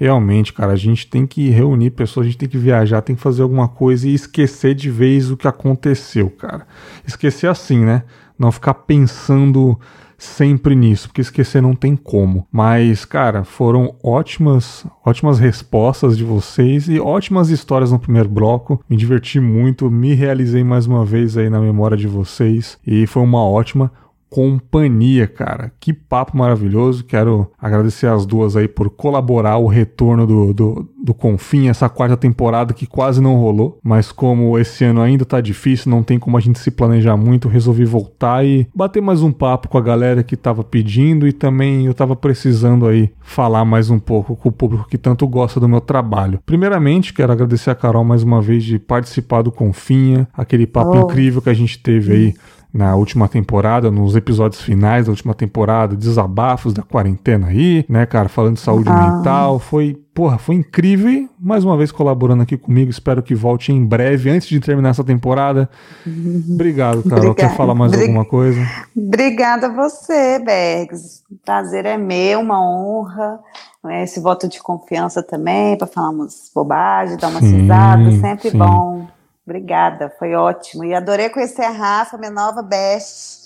Realmente, cara, a gente tem que reunir pessoas, a gente tem que viajar, tem que fazer alguma coisa e esquecer de vez o que aconteceu, cara. Esquecer assim, né? Não ficar pensando sempre nisso, porque esquecer não tem como. Mas, cara, foram ótimas, ótimas respostas de vocês e ótimas histórias no primeiro bloco. Me diverti muito, me realizei mais uma vez aí na memória de vocês e foi uma ótima companhia, cara. Que papo maravilhoso. Quero agradecer as duas aí por colaborar o retorno do, do, do Confim, essa quarta temporada que quase não rolou. Mas como esse ano ainda tá difícil, não tem como a gente se planejar muito, resolvi voltar e bater mais um papo com a galera que tava pedindo e também eu tava precisando aí falar mais um pouco com o público que tanto gosta do meu trabalho. Primeiramente, quero agradecer a Carol mais uma vez de participar do Confinha, aquele papo oh. incrível que a gente teve aí na última temporada, nos episódios finais da última temporada, desabafos da quarentena aí, né, cara, falando de saúde ah. mental. Foi, porra, foi incrível. Mais uma vez colaborando aqui comigo. Espero que volte em breve, antes de terminar essa temporada. Obrigado, Carol. Obrigada. Quer falar mais alguma coisa? Obrigada a você, Bergs. Prazer é meu, uma honra. Né, esse voto de confiança também, para falar umas bobagens, dar uma risada, sempre sim. bom. Obrigada, foi ótimo. E adorei conhecer a Rafa, minha nova best.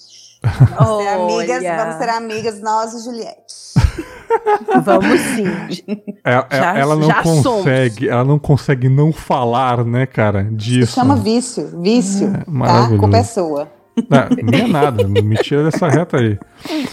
Vamos ser amigas, vamos ser amigas nós e Juliette. vamos sim. É, é, já, ela não consegue, somos. ela não consegue não falar, né, cara, disso. chama vício, vício. É, tá? A culpa Não, é nada, me tira dessa reta aí.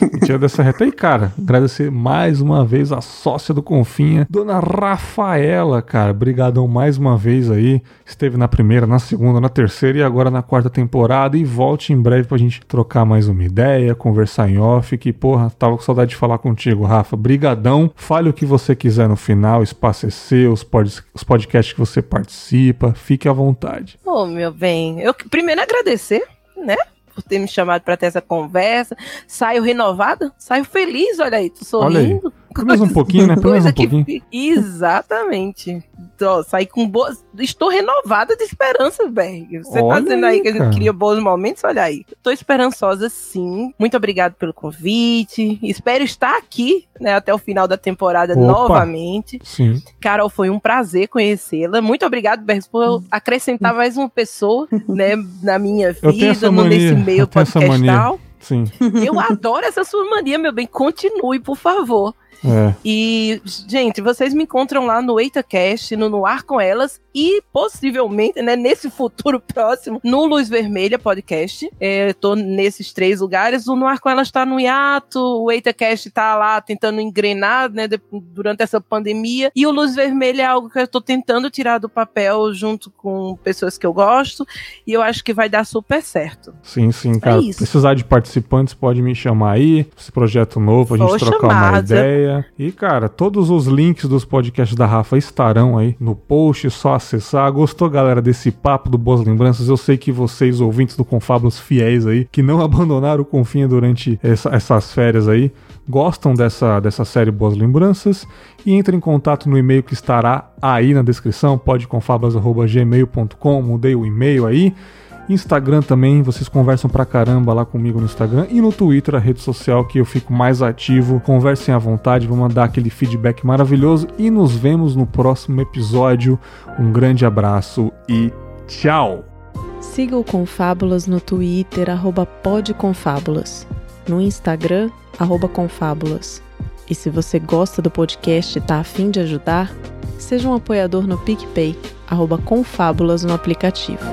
Me tira dessa reta aí, cara. Agradecer mais uma vez a sócia do Confinha, dona Rafaela, cara. Obrigadão mais uma vez aí. Esteve na primeira, na segunda, na terceira e agora na quarta temporada. E volte em breve pra gente trocar mais uma ideia, conversar em off. Que, porra, tava com saudade de falar contigo, Rafa. Brigadão. Fale o que você quiser no final, espaço é seu, os, pod os podcasts que você participa. Fique à vontade. Ô, oh, meu bem, eu primeiro agradecer né? Por ter me chamado para ter essa conversa. Saio renovada, saio feliz, olha aí, tô sorrindo. Pelo menos um pouquinho, né? Pelo menos um pouquinho. Que... Exatamente. Tô, saí com boas. Estou renovada de esperança, Berg. Você tá olha tá dizendo aí, aí que a gente cria bons momentos? Olha aí. Estou esperançosa, sim. Muito obrigado pelo convite. Espero estar aqui, né, até o final da temporada Opa. novamente. Sim. Carol, foi um prazer conhecê-la. Muito obrigado, Berg, por acrescentar mais uma pessoa, né, na minha vida, no, nesse meio podcastal. Sim. Eu adoro essa sua mania, meu bem. Continue, por favor. É. E, gente, vocês me encontram lá no EitaCast, no No Ar com Elas e possivelmente, né, nesse futuro próximo, no Luz Vermelha Podcast. É, tô nesses três lugares. O No Ar com Elas tá no hiato, o EitaCast tá lá tentando engrenar, né, durante essa pandemia. E o Luz Vermelha é algo que eu tô tentando tirar do papel junto com pessoas que eu gosto. E eu acho que vai dar super certo. Sim, sim, cara. É Precisar de participantes, pode me chamar aí. Esse projeto novo, a gente trocar chamada. uma ideia. E, cara, todos os links dos podcasts da Rafa estarão aí no post, só acessar. Gostou, galera, desse papo do Boas Lembranças? Eu sei que vocês, ouvintes do Confabulos fiéis aí, que não abandonaram o Confinha durante essa, essas férias aí, gostam dessa, dessa série Boas Lembranças e entre em contato no e-mail que estará aí na descrição, podconfabulas.gmail.com, mudei o e-mail aí. Instagram também, vocês conversam pra caramba lá comigo no Instagram e no Twitter, a rede social que eu fico mais ativo. Conversem à vontade, vou mandar aquele feedback maravilhoso e nos vemos no próximo episódio. Um grande abraço e tchau! Siga o Confábulas no Twitter, arroba podconfábulas, no Instagram, arroba confábulas. E se você gosta do podcast e tá afim de ajudar, seja um apoiador no PicPay, arroba confábulas no aplicativo.